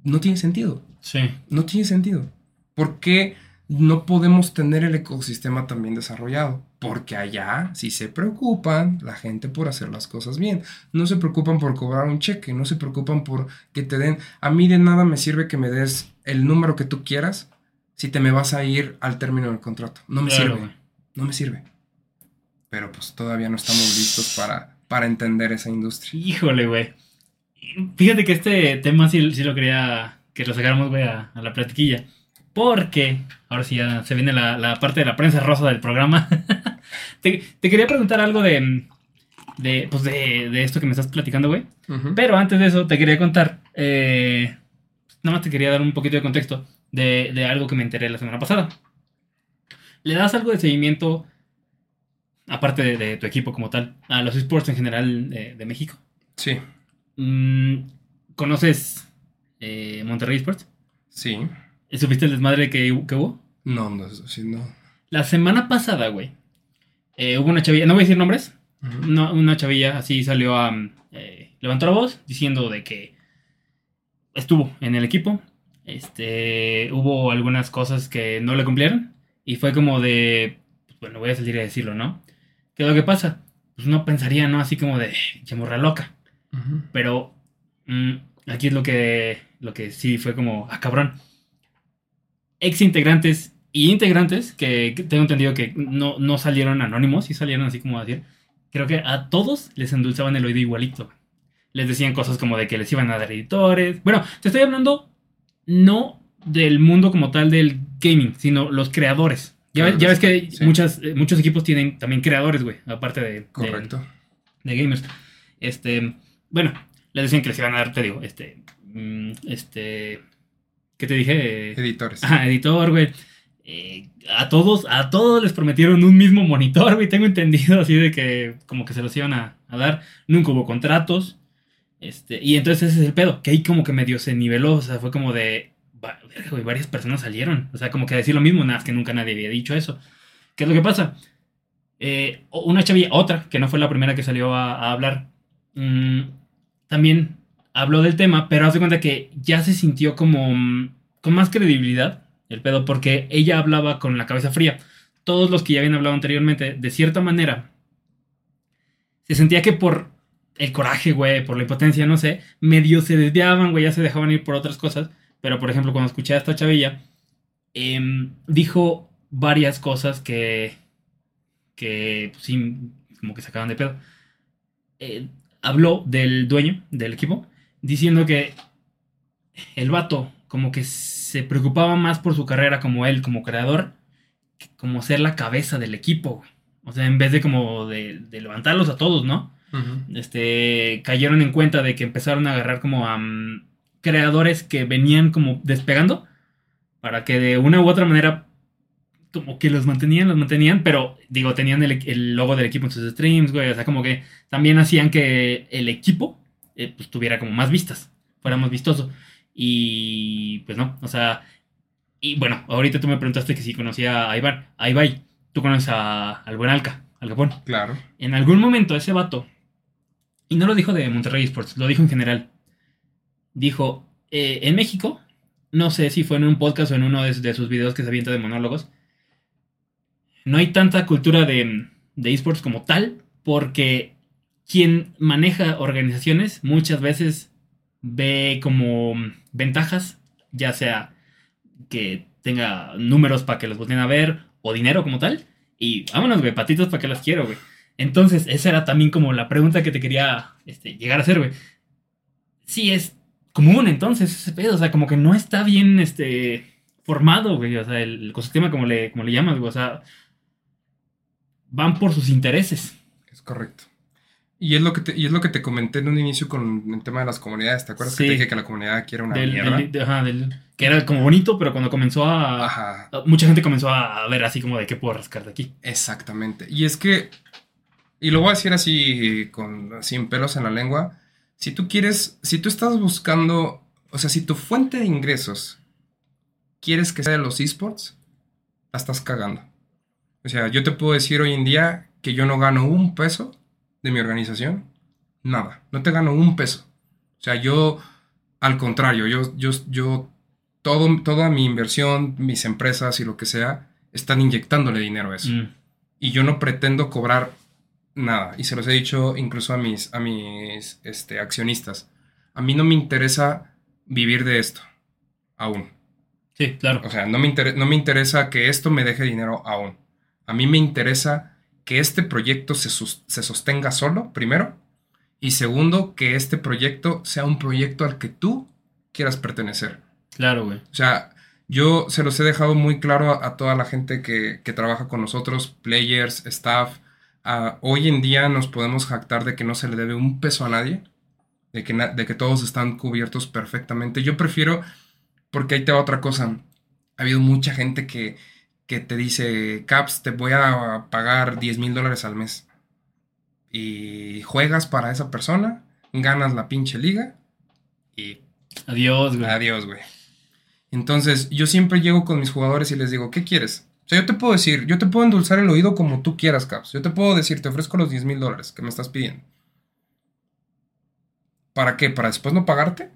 Speaker 2: no tiene sentido.
Speaker 1: Sí.
Speaker 2: No tiene sentido. ¿Por qué no podemos tener el ecosistema también desarrollado? Porque allá sí se preocupan la gente por hacer las cosas bien. No se preocupan por cobrar un cheque, no se preocupan por que te den... A mí de nada me sirve que me des el número que tú quieras si te me vas a ir al término del contrato. No me
Speaker 1: Claro,
Speaker 2: sirve. No me sirve. Pero pues todavía no estamos listos para, para entender esa industria.
Speaker 1: Híjole, güey. Fíjate que este tema sí, sí lo quería que lo sacáramos, güey, a, a la platiquilla. Porque, ahora sí ya se viene la, la parte de la prensa rosa del programa. te, te quería preguntar algo de, de, pues de, de esto que me estás platicando, güey. Pero antes de eso, te quería contar, eh, nada más te quería dar un poquito de contexto de, de algo que me enteré la semana pasada. ¿Le das algo de seguimiento, aparte de, de tu equipo como tal, a los esports en general de, de México?
Speaker 2: Sí,
Speaker 1: Mm, ¿Conoces eh, Monterrey Sports?
Speaker 2: sí.
Speaker 1: ¿Supiste el desmadre que, que hubo?
Speaker 2: No, no, sí, no.
Speaker 1: La semana pasada, güey, eh, hubo una chavilla, no voy a decir nombres, no, una chavilla así salió a... eh, levantó la voz diciendo de que estuvo en el equipo, este, hubo algunas cosas que no le cumplieron y fue como de, pues, bueno, voy a salir a decirlo, ¿no? ¿Qué es lo que pasa? Pues uno pensaría, ¿no? Así como de, chamorra loca. Pero mm, aquí es lo que, lo que sí fue como, ah, cabrón. Ex integrantes y integrantes, que, que tengo entendido que no, no salieron anónimos, sí salieron así como a decir, creo que a todos les endulzaban el oído igualito. Les decían cosas como de que les iban a dar editores. Bueno, te estoy hablando no del mundo como tal del gaming, sino los creadores. Ya, ves-
Speaker 2: Claro,
Speaker 1: ya ves que
Speaker 2: sí.
Speaker 1: muchas, eh, muchos equipos tienen también creadores, güey, aparte de, de-
Speaker 2: Correcto.
Speaker 1: de gamers. Este, bueno, les decían que les iban a dar, te digo, este, mm, este, ¿qué te dije?
Speaker 2: Editores.
Speaker 1: Ajá, editor, güey. Eh, a todos, a todos les prometieron un mismo monitor, güey. Tengo entendido así de que como que se los iban a, a dar. Nunca hubo contratos. Este, y entonces ese es el pedo, que ahí como que medio se niveló, o sea, fue como de, güey, varias personas salieron, o sea, como que a decir lo mismo, nada, que nunca nadie había dicho eso. ¿Qué es lo que pasa? Eh, una chavilla, otra, que no fue la primera que salió a, a hablar, mm, también habló del tema, pero hace cuenta que ya se sintió como mm, con más credibilidad el pedo, porque ella hablaba con la cabeza fría. Todos los que ya habían hablado anteriormente, de cierta manera, se sentía que por el coraje, güey, por la impotencia, no sé, medio se desviaban, güey, ya se dejaban ir por otras cosas. Pero, por ejemplo, cuando escuché a esta chavilla, em, dijo varias cosas que, que pues, sí, como que sacaban de pedo. Eh, habló del dueño del equipo, diciendo que el vato como que se preocupaba más por su carrera como él, como creador, que como ser la cabeza del equipo. O sea, en vez de como de, de levantarlos a todos, ¿no? Este, cayeron en cuenta de que empezaron a agarrar como a mm, creadores que venían como despegando para que de una u otra manera como que los mantenían, los mantenían, pero digo, tenían el, el logo del equipo en sus streams, güey, o sea, como que también hacían que el equipo eh, pues tuviera como más vistas, fuera más vistoso. Y pues no, o sea, y bueno, ahorita tú me preguntaste que si conocía a Ibar, a Ibai, tú conoces a, al buen Alca, al Japón
Speaker 2: Claro.
Speaker 1: en algún momento ese vato, y no lo dijo de Monterrey Sports, lo dijo en general, dijo, eh, en México, no sé si fue en un podcast o en uno de, de sus videos que se avienta de monólogos, no hay tanta cultura de, de esports como tal, porque quien maneja organizaciones muchas veces ve como ventajas, ya sea que tenga números para que los volteen a ver o dinero como tal, y vámonos, güey, patitos para que las quiero, güey. Entonces, esa era también como la pregunta que te quería este, llegar a hacer, güey. Sí, es común entonces ese pedo, o sea, como que no está bien este, formado, güey, o sea, el ecosistema como le, como le llamas, güey, o sea, van por sus intereses.
Speaker 2: Es correcto. Y es, lo que te, y es lo que te comenté en un inicio con el tema de las comunidades. ¿Te acuerdas que te dije que la comunidad aquí era una
Speaker 1: Del-
Speaker 2: mierda?
Speaker 1: del- de- ajá, del- que era como bonito, pero cuando comenzó a,
Speaker 2: Ajá,
Speaker 1: Mucha gente comenzó a ver así como de qué puedo rascar de aquí.
Speaker 2: exactamente. Y es que, y lo voy a decir así, con, sin pelos en la lengua, si tú quieres, si tú estás buscando, o sea, si tu fuente de ingresos quieres que sea de los esports, la estás cagando. O sea, yo te puedo decir hoy en día que yo no gano un peso de mi organización. Nada. No te gano un peso. O sea, yo, al contrario, yo, yo, yo, todo, toda mi inversión, mis empresas y lo que sea, están inyectándole dinero a eso.
Speaker 1: Mm,
Speaker 2: Y yo no pretendo cobrar nada. Y se los he dicho incluso a mis, a mis este, accionistas. A mí no me interesa vivir de esto. Aún.
Speaker 1: Sí, claro.
Speaker 2: O sea, no me, inter- no me interesa que esto me deje dinero aún. A mí me interesa que este proyecto se, se sostenga solo, primero. Y segundo, que este proyecto sea un proyecto al que tú quieras pertenecer.
Speaker 1: Claro, güey.
Speaker 2: O sea, yo se los he dejado muy claro a, a toda la gente que, que trabaja con nosotros, players, staff. Ah, hoy en día nos podemos jactar de que no se le debe un peso a nadie, de que, na- de que todos están cubiertos perfectamente. Yo prefiero, porque ahí te va otra cosa. Ha habido mucha gente que, que te dice, Caps, te voy a pagar 10 mil dólares al mes. Y juegas para esa persona, ganas la pinche liga y
Speaker 1: Adiós, güey.
Speaker 2: Adiós, güey. Entonces, yo siempre llego con mis jugadores y les digo, ¿qué quieres? O sea, yo te puedo decir, yo te puedo endulzar el oído como tú quieras, Caps. Yo te puedo decir, te ofrezco los 10 mil dólares que me estás pidiendo. ¿Para qué? ¿Para después no pagarte?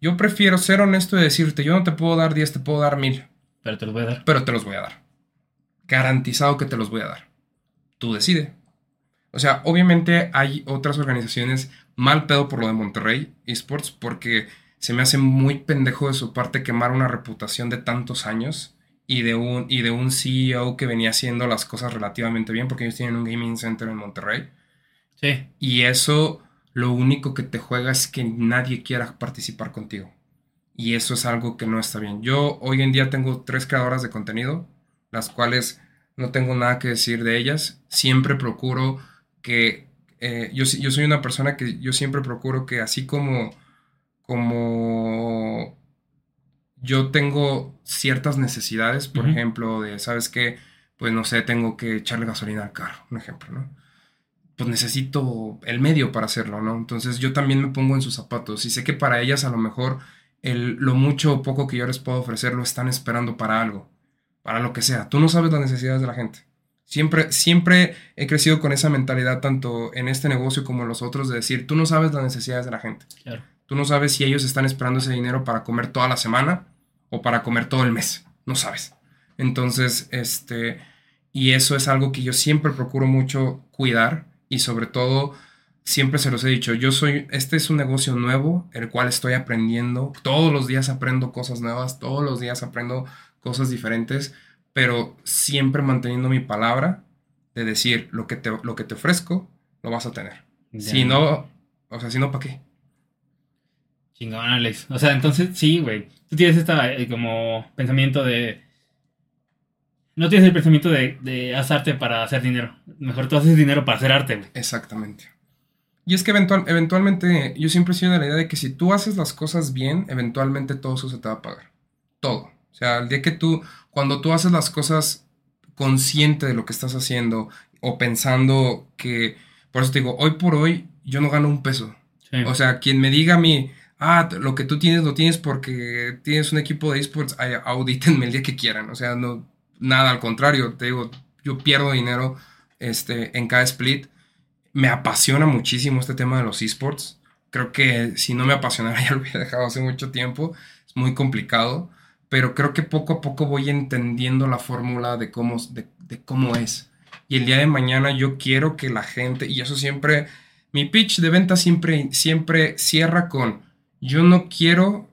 Speaker 2: Yo prefiero ser honesto y decirte, yo no te puedo dar 10, te puedo dar mil,
Speaker 1: Pero te los voy a dar.
Speaker 2: pero te los voy a dar. Garantizado que te los voy a dar. Tú decide. O sea, obviamente hay otras organizaciones mal pedo por lo de Monterrey Esports porque se me hace muy pendejo de su parte quemar una reputación de tantos años y de un, y de un CEO que venía haciendo las cosas relativamente bien porque ellos tienen un gaming center en Monterrey.
Speaker 1: Sí.
Speaker 2: Y eso lo único que te juega es que nadie quiera participar contigo. Y eso es algo que no está bien. Yo hoy en día tengo tres creadoras de contenido, las cuales no tengo nada que decir de ellas. Siempre procuro que... eh, yo, yo soy una persona que yo siempre procuro que así como... como yo tengo ciertas necesidades, por ejemplo, de, ¿sabes qué? Pues no sé, tengo que echarle gasolina al carro, un ejemplo, ¿no? Pues necesito el medio para hacerlo, ¿no? Entonces yo también me pongo en sus zapatos y sé que para ellas a lo mejor el, lo mucho o poco que yo les puedo ofrecer lo están esperando para algo, para lo que sea. Tú no sabes las necesidades de la gente. Siempre, siempre he crecido con esa mentalidad, tanto en este negocio como en los otros, de decir, tú no sabes las necesidades de la gente.
Speaker 1: Claro.
Speaker 2: Tú no sabes si ellos están esperando ese dinero para comer toda la semana o para comer todo el mes. No sabes. Entonces, este, y eso es algo que yo siempre procuro mucho cuidar y sobre todo, siempre se los he dicho, yo soy, este es un negocio nuevo, el cual estoy aprendiendo. Todos los días aprendo cosas nuevas, todos los días aprendo cosas diferentes, pero siempre manteniendo mi palabra de decir lo que te, lo que te ofrezco, lo vas a tener. Si
Speaker 1: Ya.
Speaker 2: no, o sea, si no, ¿para qué?
Speaker 1: Chingón, Alex. O sea, entonces sí, güey. Tú tienes este como pensamiento de. No tienes el pensamiento de, de haz arte para hacer dinero. Mejor tú haces dinero para hacer arte, güey.
Speaker 2: Exactamente. Y es que eventual, eventualmente yo siempre he sido de la idea de que si tú haces las cosas bien, eventualmente todo eso se te va a pagar. Todo. O sea, el día que tú, cuando tú haces las cosas consciente de lo que estás haciendo o pensando que, por eso te digo, hoy por hoy yo no gano un peso.
Speaker 1: Sí.
Speaker 2: O sea, quien me diga a mí, ah, lo que tú tienes lo tienes porque tienes un equipo de esports, audítenme el día que quieran. O sea, no, nada, al contrario, te digo, yo pierdo dinero este, en cada split. Me apasiona muchísimo este tema de los esports. Creo que si no me apasionara ya lo hubiera dejado hace mucho tiempo. Es muy complicado, pero creo que poco a poco voy entendiendo la fórmula de cómo, es. Y el día de mañana yo quiero que la gente, y eso siempre, mi pitch de venta siempre, siempre cierra con, yo no quiero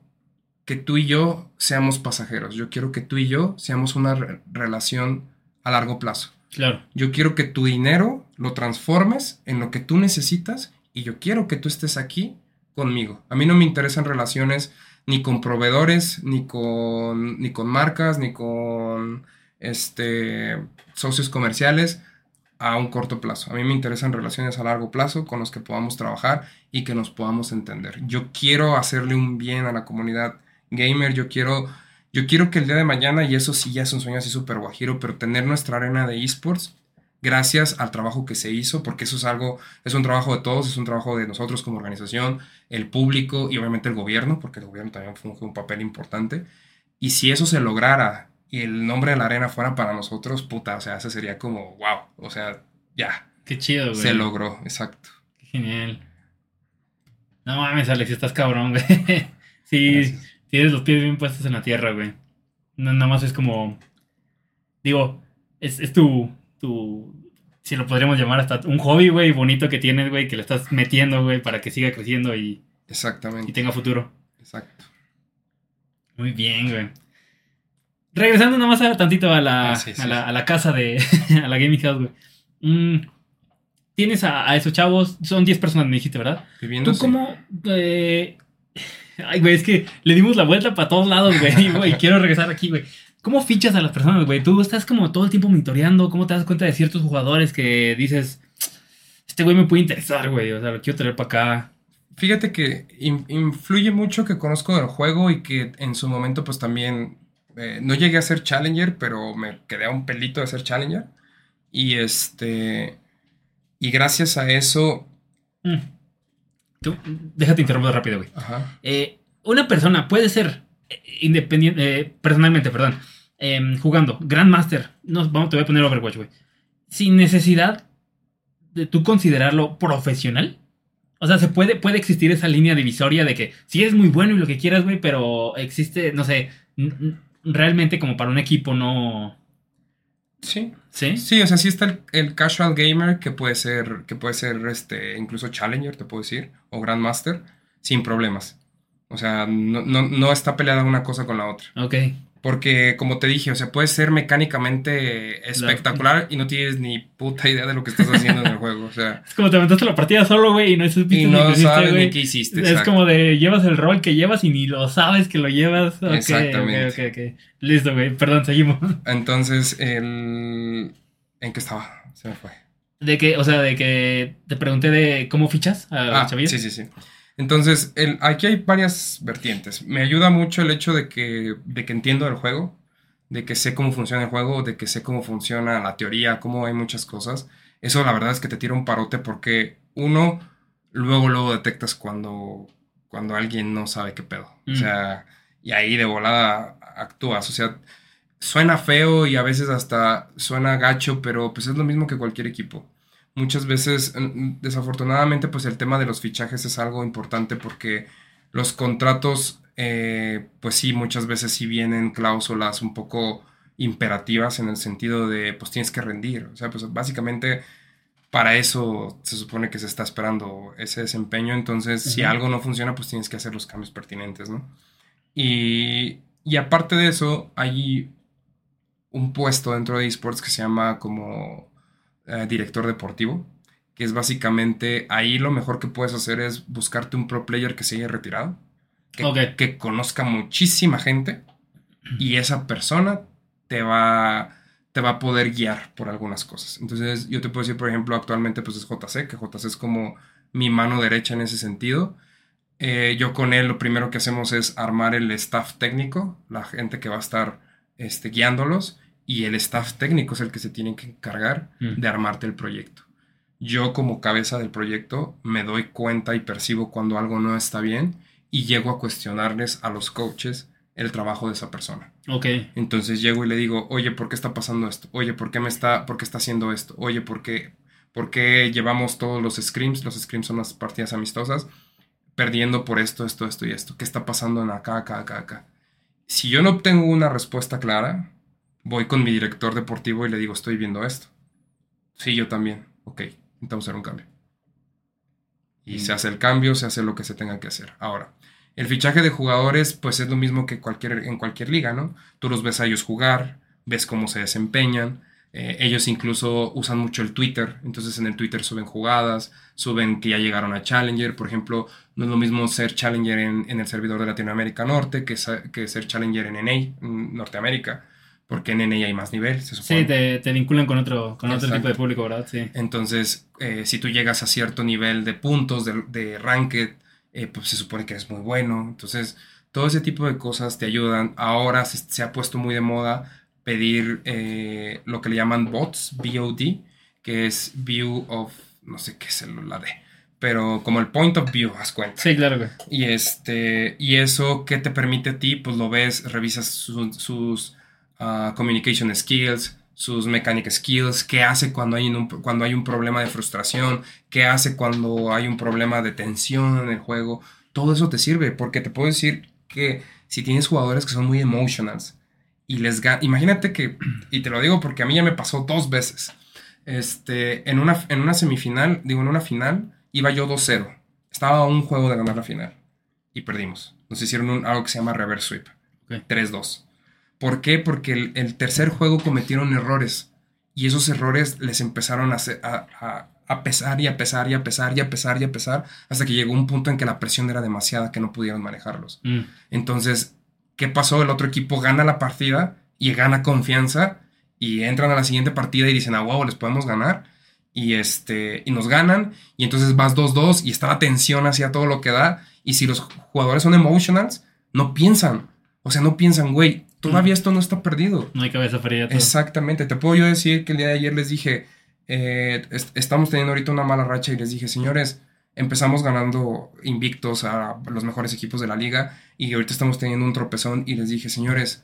Speaker 2: que tú y yo seamos pasajeros, yo quiero que tú y yo seamos una re- relación a largo plazo.
Speaker 1: Claro.
Speaker 2: Yo quiero que tu dinero lo transformes en lo que tú necesitas y yo quiero que tú estés aquí conmigo. A mí no me interesan relaciones ni con proveedores, ni con, ni con marcas, ni con este, socios comerciales. a un corto plazo. A mí me interesan relaciones a largo plazo con los que podamos trabajar y que nos podamos entender. Yo quiero hacerle un bien a la comunidad gamer, yo quiero, yo quiero que el día de mañana, y eso sí ya es un sueño así súper guajiro, pero tener nuestra arena de esports gracias al trabajo que se hizo, porque eso es algo, es un trabajo de todos, es un trabajo de nosotros como organización, el público y obviamente el gobierno, porque el gobierno también funge un papel importante. Y si eso se lograra y el nombre de la arena fuera para nosotros, puta, o sea, ese sería como, wow, o sea, ya.
Speaker 1: Qué chido, güey.
Speaker 2: Se logró, exacto.
Speaker 1: Qué genial. No mames, Alex, estás cabrón, güey. sí, tienes los pies bien puestos en la tierra, güey. No, nada más es como, digo, es, es tu, tu, si lo podríamos llamar hasta un hobby, güey, bonito que tienes, güey, que le estás metiendo, güey, para que siga creciendo y,
Speaker 2: Exactamente.
Speaker 1: y tenga futuro.
Speaker 2: Exacto.
Speaker 1: Muy bien, güey. Regresando nomás a tantito a la,
Speaker 2: Ah, sí, sí,
Speaker 1: a la,
Speaker 2: sí.
Speaker 1: a la casa de, a la Gaming House, güey. Mm, Tienes a, a esos chavos, son 10 personas, me dijiste, ¿verdad?
Speaker 2: Viviendo
Speaker 1: ¿Tú cómo...? eh, Ay, güey, es que le dimos la vuelta para todos lados, güey, güey. Quiero regresar aquí, güey. ¿Cómo fichas a las personas, güey? Tú estás como todo el tiempo monitoreando, ¿cómo te das cuenta de ciertos jugadores que dices, este güey me puede interesar, güey? O sea, lo quiero traer para acá.
Speaker 2: Fíjate que in- influye mucho que conozco del juego y que en su momento pues también eh, no llegué a ser challenger, pero me quedé a un pelito de ser challenger. Y este y gracias a eso,
Speaker 1: Mm. Tú, déjate interrumpir rápido, güey.
Speaker 2: ajá,
Speaker 1: Eh, una persona puede ser eh, independiente, eh, personalmente, perdón, em, jugando Grandmaster, no, vamos, te voy a poner Overwatch, güey, sin necesidad de tú considerarlo profesional. O sea, se puede, puede existir esa línea divisoria de que sí es muy bueno y lo que quieras, güey, pero existe, no sé, realmente como para un equipo no...
Speaker 2: sí,
Speaker 1: ¿Sí?
Speaker 2: sí, o sea, sí está el, el casual gamer que puede ser, que puede ser este, incluso challenger, te puedo decir, o grandmaster, sin problemas. O sea, no, no, no está peleada una cosa con la otra.
Speaker 1: Ok.
Speaker 2: Porque, como te dije, o sea, puede ser mecánicamente espectacular y no tienes ni puta idea de lo que estás haciendo en el juego. O sea,
Speaker 1: Es como te aventaste la partida solo, güey, y no
Speaker 2: y no sabes ni qué hiciste.
Speaker 1: Es
Speaker 2: exacto.
Speaker 1: como de llevas el rol que llevas y ni lo sabes que lo llevas. Ok,
Speaker 2: Exactamente.
Speaker 1: ok, ok, ok. Listo, güey. Perdón, seguimos.
Speaker 2: Entonces, el... ¿en qué estaba? Se me fue.
Speaker 1: De que, o sea, de que te pregunté de cómo fichas a los
Speaker 2: Ah,
Speaker 1: chavillos.
Speaker 2: sí, sí, sí. Entonces, el, aquí hay varias vertientes. Me ayuda mucho el hecho de que, de que entiendo el juego, de que sé cómo funciona el juego, de que sé cómo funciona la teoría, cómo hay muchas cosas. Eso la verdad es que te tira un parote porque uno, luego, luego detectas cuando, cuando alguien no sabe qué pedo.
Speaker 1: Mm.
Speaker 2: O sea, y ahí de volada actúas. O sea, suena feo y a veces hasta suena gacho, pero pues es lo mismo que cualquier equipo. Muchas veces, desafortunadamente, pues el tema de los fichajes es algo importante porque los contratos, eh, pues sí, muchas veces sí vienen cláusulas un poco imperativas en el sentido de, pues tienes que rendir. O sea, pues básicamente para eso se supone que se está esperando ese desempeño. Entonces, si algo no funciona, pues tienes que hacer los cambios pertinentes, ¿no? Y, y aparte de eso, hay un puesto dentro de esports que se llama como eh, director deportivo, que es básicamente ahí lo mejor que puedes hacer es buscarte un pro player que se haya retirado, que, conozca muchísima gente y esa persona te va, te va a poder guiar por algunas cosas. Entonces yo te puedo decir, por ejemplo, actualmente pues es JC, que JC es como mi mano derecha en ese sentido. Eh, yo con él lo primero que hacemos es armar el staff técnico, la gente que va a estar este, guiándolos, y el staff técnico es el que se tiene que encargar
Speaker 1: Mm.
Speaker 2: de armarte el proyecto. Yo como cabeza del proyecto me doy cuenta y percibo cuando algo no está bien y llego a cuestionarles a los coaches el trabajo de esa persona.
Speaker 1: Ok.
Speaker 2: Entonces llego y le digo, oye, ¿por qué está pasando esto? Oye, ¿por qué me está, por qué está haciendo esto? Oye, ¿por qué, por qué llevamos todos los scrims? Los scrims son las partidas amistosas, perdiendo por esto, esto, esto y esto. ¿Qué está pasando en acá, acá, acá, acá? Si yo no obtengo una respuesta clara, voy con mi director deportivo y le digo, estoy viendo esto. Sí, yo también. Ok, intentamos hacer un cambio. Y
Speaker 1: Mm.
Speaker 2: se hace el cambio, se hace lo que se tenga que hacer. Ahora, el fichaje de jugadores, pues es lo mismo que cualquier, en cualquier liga, ¿no? Tú los ves a ellos jugar, ves cómo se desempeñan. eh, ellos incluso usan mucho el Twitter, entonces en el Twitter suben jugadas, suben que ya llegaron a Challenger. Por ejemplo, no es lo mismo ser Challenger en, en el servidor de Latinoamérica Norte que, que ser Challenger en NA, en Norteamérica. Porque en NA hay más nivel, se supone.
Speaker 1: Sí, te, te vinculan con otro, con otro tipo de público, ¿verdad? Sí.
Speaker 2: Entonces, eh, si tú llegas a cierto nivel de puntos, de, de ranked, eh, pues se supone que eres muy bueno. Entonces, todo ese tipo de cosas te ayudan. Ahora se, se ha puesto muy de moda pedir eh, lo que le llaman bots, BOD, que es View of, no sé qué es la D, pero como el point of view, haz cuenta.
Speaker 1: Sí, claro, güey.
Speaker 2: Y este, y eso, ¿qué te permite a ti? Pues lo ves, revisas su- sus ah, communication skills, sus mechanic skills, qué hace cuando hay, un, cuando hay un problema de frustración, qué hace cuando hay un problema de tensión en el juego. Todo eso te sirve, porque te puedo decir que si tienes jugadores que son muy emotionals y les imagínate que, y te lo digo porque a mí ya me pasó dos veces, este, en una, en una semifinal, digo, en una final, iba yo 2-0. Estaba a un juego de ganar la final. Y perdimos. Nos hicieron un- algo que se llama reverse sweep.
Speaker 1: Ok.
Speaker 2: 3-2. ¿Por qué? Porque el, el tercer juego cometieron errores. Y esos errores les empezaron a, hacer- a, a- a pesar y a pesar y a pesar y a pesar y a pesar. Hasta que llegó un punto en que la presión era demasiada que no pudieron manejarlos.
Speaker 1: Mm.
Speaker 2: Entonces, ¿qué pasó? El otro equipo gana la partida y gana confianza y entran a la siguiente partida y dicen, ah, wow, les podemos ganar. Y, este, y nos ganan y entonces vas 2-2 y está la tensión hacia todo lo que da. Y si los jugadores son emotionals, no piensan. O sea, no piensan, güey, todavía esto no está perdido.
Speaker 1: No hay cabeza fría. todo.
Speaker 2: Exactamente. Te puedo yo decir que el día de ayer les dije, eh, est- estamos teniendo ahorita una mala racha y les dije, señores, empezamos ganando invictos a los mejores equipos de la liga y ahorita estamos teniendo un tropezón y les dije, señores,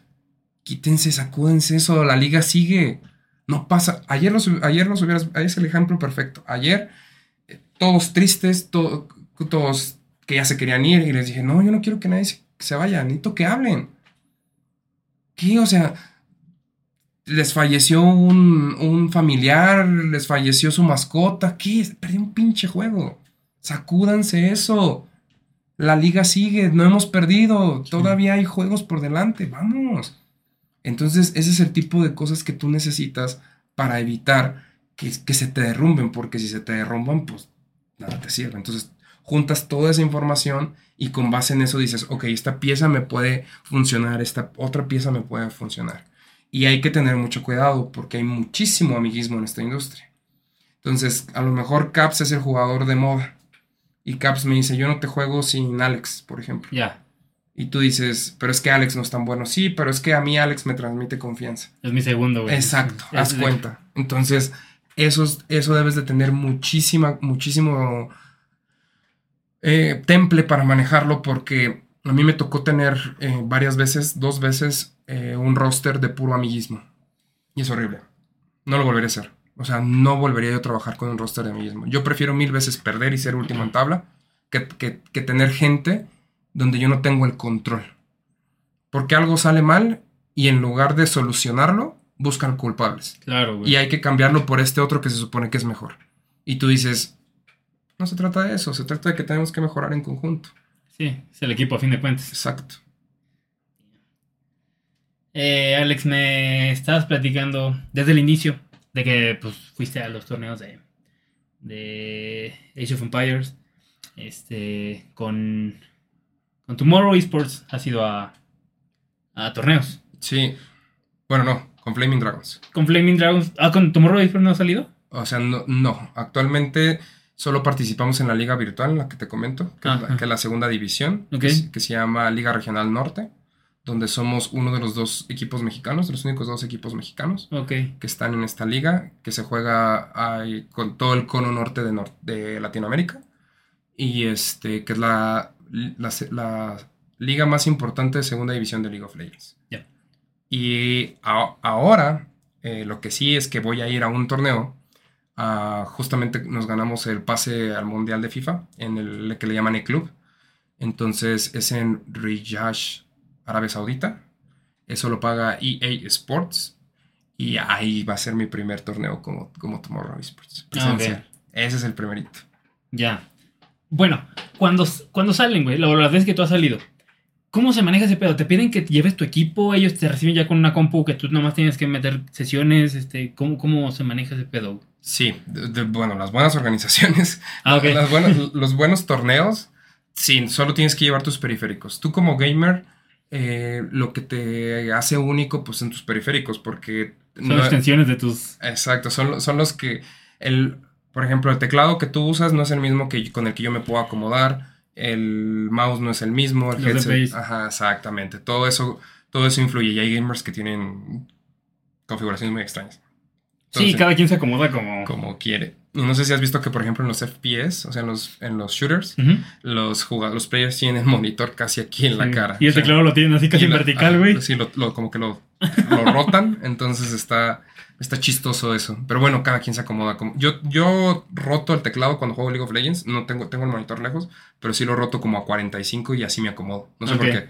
Speaker 2: quítense, sacúdense eso, la liga sigue. No pasa. Ayer los, ayer los hubieras, ahí es el ejemplo perfecto. Ayer, eh, todos tristes, to- todos que ya se querían ir y les dije, no, yo no quiero que nadie se, se vaya, necesito que hablen. ¿Qué? O sea, les falleció un, un familiar, les falleció su mascota. ¿Qué? Perdí un pinche juego. Sacúdanse eso. La liga sigue, no hemos perdido. Todavía hay juegos por delante. Vamos. Entonces, ese es el tipo de cosas que tú necesitas para evitar que, que se te derrumben, porque si se te derrumban, pues nada te sirve. Entonces, juntas toda esa información y con base en eso dices, ok, esta pieza me puede funcionar, esta otra pieza me puede funcionar. Y hay que tener mucho cuidado porque hay muchísimo amiguismo en esta industria. Entonces, a lo mejor Caps es el jugador de moda. Y Caps me dice, yo no te juego sin Alex, por ejemplo.
Speaker 1: Ya.
Speaker 2: Y tú dices, pero es que Alex no es tan bueno. Sí, pero es que a mí Alex me transmite confianza.
Speaker 1: Es mi segundo, güey.
Speaker 2: Exacto,
Speaker 1: Es-
Speaker 2: haz cuenta. Entonces, eso, es- eso debes de tener muchísima, muchísimo eh, temple para manejarlo porque a mí me tocó tener eh, varias veces, dos veces, eh, un roster de puro amiguismo. Y es horrible. No lo volvería a hacer. O sea, no volvería yo a trabajar con un roster de amiguismo. Yo prefiero mil veces perder y ser último en tabla que, que- que tener gente donde yo no tengo el control. Porque algo sale mal y en lugar de solucionarlo, buscan culpables.
Speaker 1: Claro, güey.
Speaker 2: Y hay que cambiarlo por este otro que se supone que es mejor. Y tú dices, no se trata de eso, se trata de que tenemos que mejorar en conjunto.
Speaker 1: Sí, es el equipo a fin de cuentas.
Speaker 2: Exacto.
Speaker 1: Eh, Alex, me estabas platicando desde el inicio de que pues fuiste a los torneos de, de Age of Empires. Este, con, con Tomorrow Esports has ido a, a torneos.
Speaker 2: Sí. Bueno, no, con Flaming Dragons.
Speaker 1: Con Flaming Dragons. Ah, con Tomorrow Esports no ha salido.
Speaker 2: O sea, no, no. Actualmente solo participamos en la liga virtual, la que te comento, que, es la,
Speaker 1: Ajá.
Speaker 2: que es la segunda división, que, es- que se llama Liga Regional Norte, donde somos uno de los dos equipos mexicanos, de los únicos dos equipos mexicanos.
Speaker 1: Ok.
Speaker 2: que están en esta liga, que se juega ahí con todo el cono norte de, nor- de Latinoamérica, y este, que es la, la, la liga más importante de segunda división de League of Legends. Y a- ahora, eh, lo que sí es que voy a ir a un torneo, justamente nos ganamos el pase al Mundial de FIFA, en el que le llaman E-Club, entonces es en Riyadh, Arabia Saudita, eso lo paga EA Sports. Y ahí va a ser mi primer torneo como, como Tomorrow Esports.
Speaker 1: Ah.
Speaker 2: Ese es el primerito.
Speaker 1: Ya. Bueno, cuando, cuando salen, güey, la verdad es que tú has salido. ¿Cómo se maneja ese pedo? ¿Te piden que lleves tu equipo? ¿Ellos te reciben ya con una compu que tú nomás tienes que meter sesiones? Este, ¿cómo, ¿Cómo se maneja ese pedo?
Speaker 2: Sí, de- de- bueno, las buenas organizaciones,
Speaker 1: Ah,
Speaker 2: las buenas- los buenos torneos, sí, solo tienes que llevar tus periféricos. Tú como gamer, eh, lo que te hace único pues en tus periféricos, porque...
Speaker 1: Son
Speaker 2: no-
Speaker 1: extensiones de tus.
Speaker 2: Exacto, son, son los que, el, por ejemplo, el teclado que tú usas no es el mismo que con el que yo me puedo acomodar, el mouse no es el mismo, el
Speaker 1: Los
Speaker 2: headset, ajá, exactamente, todo eso, todo eso influye y hay gamers que tienen configuraciones muy extrañas.
Speaker 1: Sí, cada quien se acomoda como.
Speaker 2: como quiere. Y no sé si has visto que, por ejemplo, en los FPS, o sea, en los, en los shooters, los jugadores, los players tienen el monitor casi aquí en la cara.
Speaker 1: Y el
Speaker 2: O sea,
Speaker 1: teclado lo tienen así casi en vertical, güey.
Speaker 2: Sí, lo, lo- como que lo, lo rotan, entonces está, está chistoso eso. Pero bueno, cada quien se acomoda. Como, yo, yo roto el teclado cuando juego League of Legends, no tengo, tengo el monitor lejos, pero sí lo roto como a 45 y así me acomodo. No sé por qué.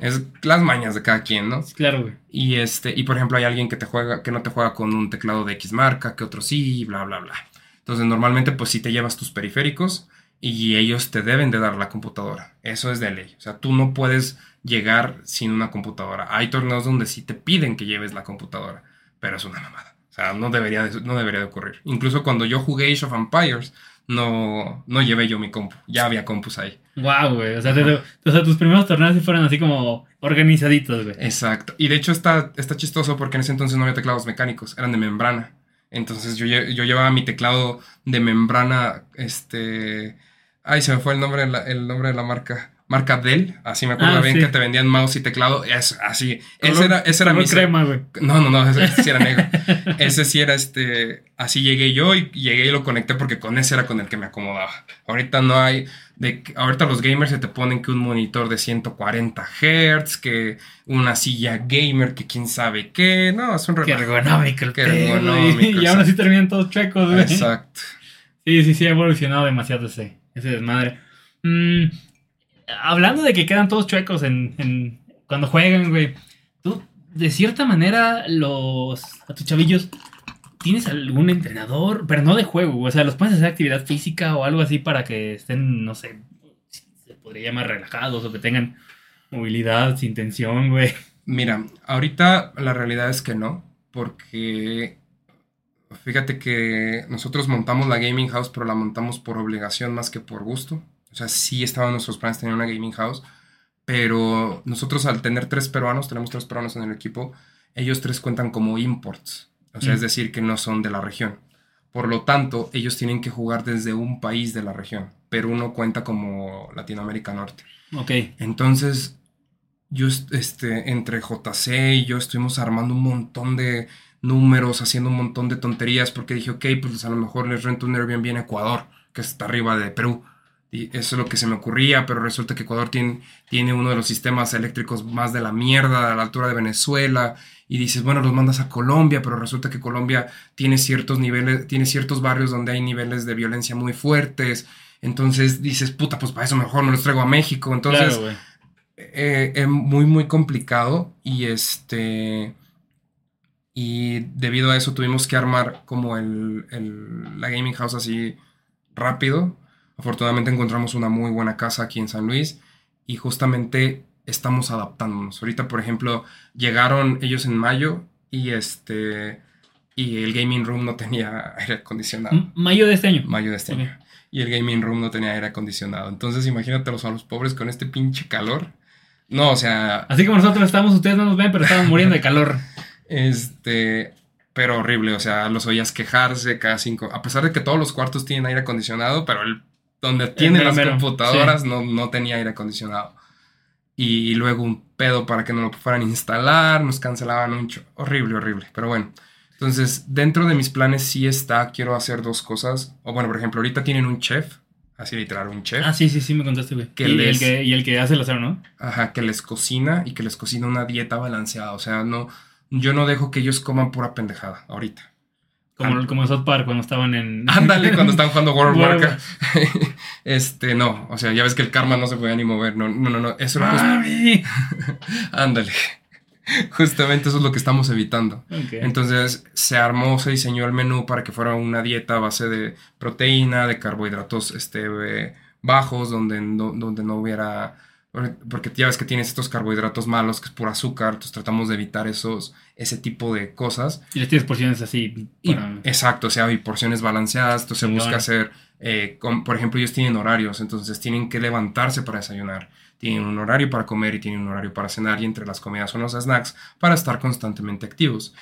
Speaker 2: Es las mañas de cada quien, ¿no?
Speaker 1: Claro, güey.
Speaker 2: Y este, y por ejemplo, hay alguien que te juega, que no te juega con un teclado de X marca, que otro sí, bla, bla, bla. Entonces, normalmente, pues sí te llevas tus periféricos y ellos te deben de dar la computadora. Eso es de ley. O sea, tú no puedes llegar sin una computadora. Hay torneos donde sí te piden que lleves la computadora, pero es una mamada. O sea, no debería de, no debería de ocurrir. Incluso cuando yo jugué Age of Empires, no, no llevé yo mi compu. Ya había compus ahí.
Speaker 1: Wow, güey. O sea, te- o sea, tus primeros torneos sí fueron así como organizaditos, güey.
Speaker 2: Exacto. Y de hecho está, está chistoso porque en ese entonces no había teclados mecánicos, eran de membrana. Entonces yo, yo llevaba mi teclado de membrana, este... Ay, se me fue el nombre, el nombre de la marca. Marca Dell, así me acuerdo
Speaker 1: Ah,
Speaker 2: bien
Speaker 1: sí.
Speaker 2: que te vendían mouse y teclado. Es así. Ese era, ese era mi...
Speaker 1: crema, güey.
Speaker 2: No, no, no, ese, ese sí era negro. ese sí era este. Así llegué yo y llegué y lo conecté porque con ese era con el que me acomodaba. Ahorita no hay. De, ahorita los gamers se te ponen que un monitor de 140 Hz, que una silla gamer, que quién sabe qué. No, es un
Speaker 1: Qué
Speaker 2: relajo.
Speaker 1: ergonómico el
Speaker 2: Qué
Speaker 1: pedo, güey.
Speaker 2: ergonómico,
Speaker 1: Y aún
Speaker 2: exacto.
Speaker 1: así terminan todos chuecos, güey.
Speaker 2: Exacto.
Speaker 1: Sí, sí, sí, ha evolucionado demasiado ese, ese desmadre. Mm, hablando de que quedan todos chuecos en, cuando juegan, güey. Tú, de cierta manera, los a tus chavillos, ¿tienes algún entrenador? Pero no de juego. O sea, los puedes hacer actividad física o algo así para que estén, no sé, se podría llamar relajados o que tengan movilidad sin tensión, güey.
Speaker 2: Mira, ahorita la realidad es que no, porque fíjate que nosotros montamos la gaming house, pero la montamos por obligación más que por gusto. O sea, sí estaba en nuestros planes tener una gaming house, pero nosotros al tener tres peruanos, tenemos tres peruanos en el equipo, ellos tres cuentan como imports. O sea,
Speaker 1: Mm.
Speaker 2: es decir, que no son de la región. Por lo tanto, ellos tienen que jugar desde un país de la región. Perú no cuenta como Latinoamérica Norte.
Speaker 1: Ok.
Speaker 2: Entonces, yo, est- este, entre JC y yo estuvimos armando un montón de números, haciendo un montón de tonterías, porque dije, ok, pues a lo mejor les rento un Airbnb en Ecuador, que está arriba de Perú. Y eso es lo que se me ocurría, pero resulta que Ecuador tiene, tiene uno de los sistemas eléctricos más de la mierda, a la altura de Venezuela. Y dices, bueno, los mandas a Colombia, pero resulta que Colombia tiene ciertos niveles, tiene ciertos barrios donde hay niveles de violencia muy fuertes. Entonces dices, puta, pues para eso mejor me los traigo a México. Entonces,
Speaker 1: claro,
Speaker 2: eh, es muy, muy complicado y este... Y debido a eso tuvimos que armar como el, el- la gaming house así rápido. Afortunadamente encontramos una muy buena casa aquí en San Luis y justamente estamos adaptándonos. Ahorita, por ejemplo, llegaron ellos en mayo y este... Y el gaming room no tenía aire acondicionado.
Speaker 1: M- Mayo de este año.
Speaker 2: Mayo de este año. Y el gaming room no tenía aire acondicionado. Entonces, imagínatelos a los pobres con este pinche calor. No, o sea,
Speaker 1: Así como nosotros estamos, ustedes no nos ven, pero estamos muriendo de calor.
Speaker 2: este. Pero horrible, o sea, los oías quejarse cada cinco. A pesar de que todos los cuartos tienen aire acondicionado, pero el donde tienen las computadoras no, no tenía aire acondicionado. Y luego un pedo para que no lo fueran a instalar, nos cancelaban un horrible, horrible. Pero bueno, entonces dentro de mis planes sí está, quiero hacer dos cosas. O bueno, por ejemplo, ahorita tienen un chef, así literal, un chef.
Speaker 1: Ah, sí, sí, sí, me contaste, güey.
Speaker 2: Que
Speaker 1: Y,
Speaker 2: les-
Speaker 1: el que, y el que hace el acero, ¿no?
Speaker 2: Ajá, que les cocina y que les cocina una dieta balanceada. O sea, no, yo no dejo que ellos coman pura pendejada ahorita.
Speaker 1: Como,
Speaker 2: Ah.
Speaker 1: como South Park cuando estaban en.
Speaker 2: Ándale, cuando están jugando World of Warcraft. este, no, o sea, ya ves que el karma no se podía ni mover. No, no, no, no. Eso
Speaker 1: Ah. ¡Mami!
Speaker 2: just- Ándale. Justamente eso es lo que estamos evitando. Entonces se armó, se diseñó el menú para que fuera una dieta a base de proteína, de carbohidratos este, eh, bajos, donde no, donde no hubiera Porque- ya ves que tienes estos carbohidratos malos, que es puro azúcar, entonces tratamos de evitar esos, ese tipo de cosas.
Speaker 1: Y les tienes porciones así.
Speaker 2: Y-
Speaker 1: para-
Speaker 2: exacto, o sea, hay porciones balanceadas, entonces se busca hacer, eh, por ejemplo, ellos tienen horarios, entonces tienen que levantarse para desayunar, tienen un horario para comer y tienen un horario para cenar y entre las comidas son los snacks para estar constantemente activos.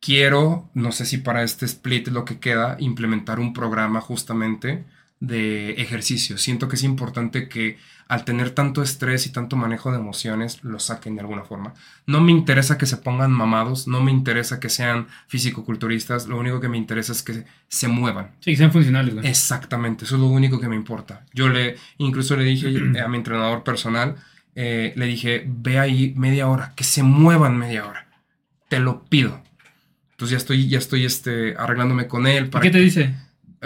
Speaker 2: Quiero, no sé si para este split lo que queda, implementar un programa justamente de ejercicio. Siento que es importante que al tener tanto estrés y tanto manejo de emociones, lo saquen de alguna forma. No me interesa que se pongan mamados, no me interesa que sean fisicoculturistas, lo único que me interesa es que se muevan.
Speaker 1: Sí, que sean funcionales.
Speaker 2: Exactamente, eso es lo único que me importa. Yo le, incluso le dije a mi entrenador personal, eh, le dije, ve ahí media hora, que se muevan media hora. Te lo pido. Entonces ya estoy, ya estoy este, arreglándome con él
Speaker 1: ¿Y
Speaker 2: para
Speaker 1: ¿Qué te dice?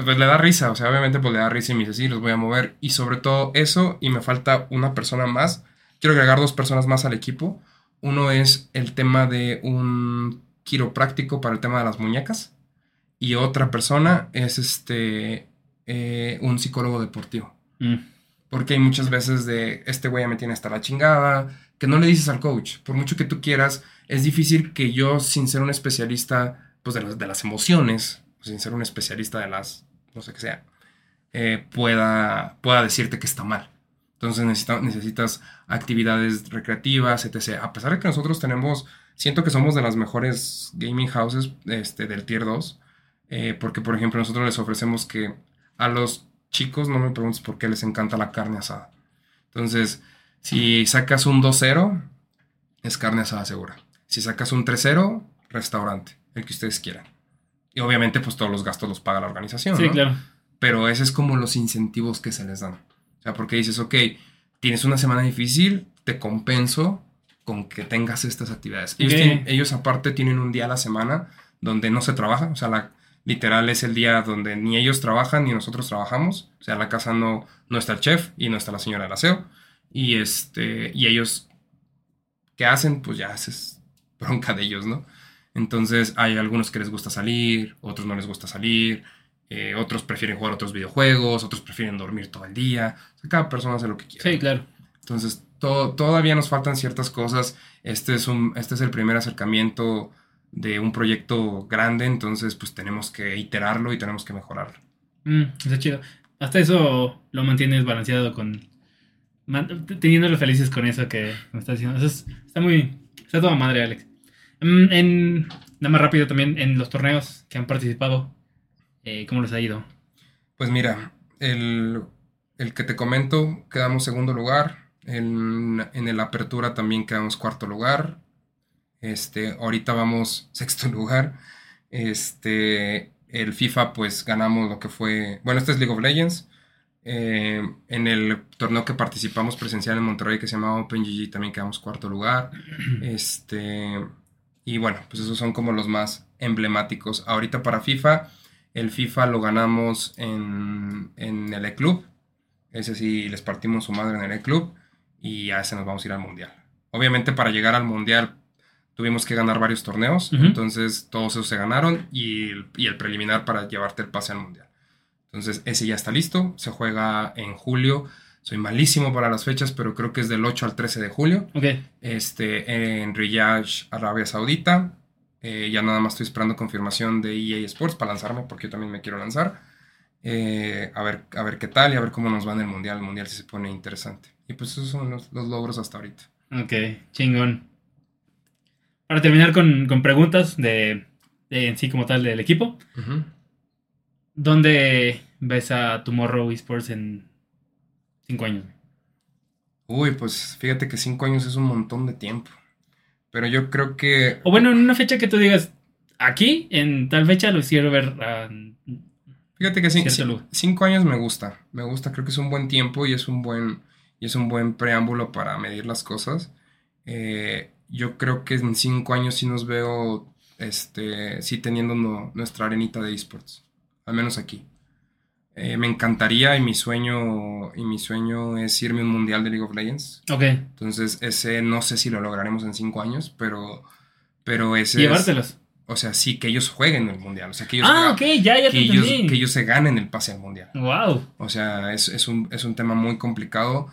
Speaker 2: Pues le da risa, o sea, obviamente pues le da risa y me dice, sí, los voy a mover. Y sobre todo eso, y me falta una persona más. Quiero agregar dos personas más al equipo. Uno es el tema de un quiropráctico para el tema de las muñecas. Y otra persona es este, eh, un psicólogo deportivo.
Speaker 1: Mm.
Speaker 2: Porque hay muchas veces de, este güey ya me tiene hasta la chingada, que no le dices al coach. Por mucho que tú quieras, es difícil que yo, sin ser un especialista pues, de, las, de las emociones, sin ser un especialista de las, no sé qué sea, eh, pueda, pueda decirte que está mal. Entonces necesita- necesitas actividades recreativas, etc. A pesar de que nosotros tenemos, siento que somos de las mejores gaming houses este, del Tier 2, eh, porque por ejemplo nosotros les ofrecemos que a los chicos, no me preguntes por qué les encanta la carne asada. Entonces, si sacas un 2-0, es carne asada segura. Si sacas un 3-0, restaurante, el que ustedes quieran. Y obviamente pues todos los gastos los paga la organización.
Speaker 1: Sí,
Speaker 2: ¿no?
Speaker 1: claro.
Speaker 2: pero ese es como los incentivos que se les dan. O sea, porque dices, ok, tienes una semana difícil, te compenso con que tengas estas actividades. Ellos,
Speaker 1: Ok.
Speaker 2: tienen- ellos aparte tienen un día a la semana donde no se trabaja, o sea, la, literal es el día donde ni ellos trabajan ni nosotros trabajamos, o sea, en la casa no, no está el chef y no está la señora del aseo, y, este, y ellos, ¿qué hacen? Pues ya es bronca de ellos, ¿no? Entonces hay algunos que les gusta salir, otros no les gusta salir, eh, otros prefieren jugar otros videojuegos, otros prefieren dormir todo el día. O sea, cada persona hace lo que quiere.
Speaker 1: Sí, claro.
Speaker 2: Entonces, to- todavía nos faltan ciertas cosas. Este es, un, este es el primer acercamiento de un proyecto grande, entonces pues tenemos que iterarlo y tenemos que mejorarlo.
Speaker 1: Mm, está chido. Hasta eso lo mantienes balanceado con. man- teniéndolo felices con eso que me estás diciendo. Eso es- está muy. Está toda madre, Alex. Mm, en. Nada más rápido también, en los torneos que han participado, eh, ¿cómo les ha ido?
Speaker 2: Pues mira, el, el que te comento, quedamos segundo lugar. En, en el apertura también quedamos cuarto lugar. Este, ahorita vamos sexto lugar. Este, el FIFA, pues ganamos lo que fue. Bueno, este es League of Legends. Eh, en el torneo que participamos presencial en Monterrey, que se llamaba OpenGG, también quedamos cuarto lugar. Este, y bueno, pues esos son como los más emblemáticos. Ahorita para FIFA, el FIFA lo ganamos en, en el E-Club. Ese sí, les partimos su madre en el E-Club. Y a ese nos vamos a ir al Mundial. Obviamente, para llegar al Mundial tuvimos que ganar varios torneos. Entonces, todos esos se ganaron. Y y el preliminar para llevarte el pase al Mundial. Entonces, ese ya está listo. Se juega en julio. Soy malísimo para las fechas, pero creo que es del 8 al 13 de julio
Speaker 1: Ok.
Speaker 2: este, en Riyadh, Arabia Saudita. Eh, ya nada más estoy esperando confirmación de EA Sports para lanzarme, porque yo también me quiero lanzar. Eh, a, ver, a ver qué tal y a ver cómo nos va en el Mundial. El Mundial sí se pone interesante. Y pues esos son los, los logros hasta ahorita.
Speaker 1: Ok, chingón. Para terminar con, con preguntas de, de en sí como tal del equipo. ¿Dónde ves a Tomorrow Esports en cinco años?
Speaker 2: Uy, pues fíjate que cinco años es un montón de tiempo. Pero yo creo que...
Speaker 1: O bueno, en una fecha que tú digas, aquí, en tal fecha, lo quiero ver. ah,
Speaker 2: Fíjate que
Speaker 1: lugar.
Speaker 2: cinco años me gusta. Me gusta, creo que es un buen tiempo y es un buen, y es un buen preámbulo para medir las cosas. Eh, yo creo que en cinco años sí nos veo, este, sí teniendo no- nuestra arenita de esports. Al menos aquí. Eh, me encantaría y mi sueño, y mi sueño es irme a un mundial de League of Legends.
Speaker 1: ok,
Speaker 2: Entonces, ese no sé si lo lograremos en cinco años, pero, pero ese es-
Speaker 1: llevártelos.
Speaker 2: o sea, sí, que ellos jueguen el mundial. O sea, que ellos,
Speaker 1: Ah,
Speaker 2: ga-
Speaker 1: ok, ya, ya te
Speaker 2: que ellos, que ellos se ganen el pase al mundial.
Speaker 1: Wow.
Speaker 2: O sea, es, es un, es un tema muy complicado.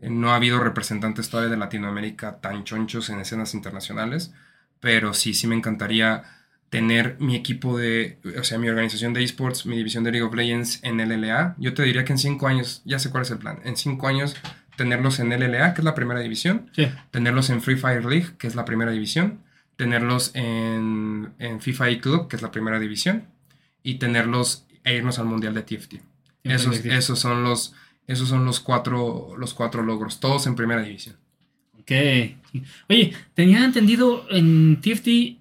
Speaker 2: Eh, No ha habido representantes todavía de Latinoamérica tan chonchos en escenas internacionales, pero sí, sí me encantaría tener mi equipo de, o sea, mi organización de esports, mi división de League of Legends en LLA. Yo te diría que en cinco años, ya sé cuál es el plan, en cinco años tenerlos en LLA, que es la primera división,
Speaker 1: Sí.
Speaker 2: tenerlos en Free Fire League, que es la primera división, tenerlos en, en FIFA eClub, que es la primera división, y tenerlos e irnos al Mundial de TFT. Esos, esos son los, esos son los cuatro, los cuatro logros, todos en primera división.
Speaker 1: Ok. Oye, tenía entendido en TFT eh,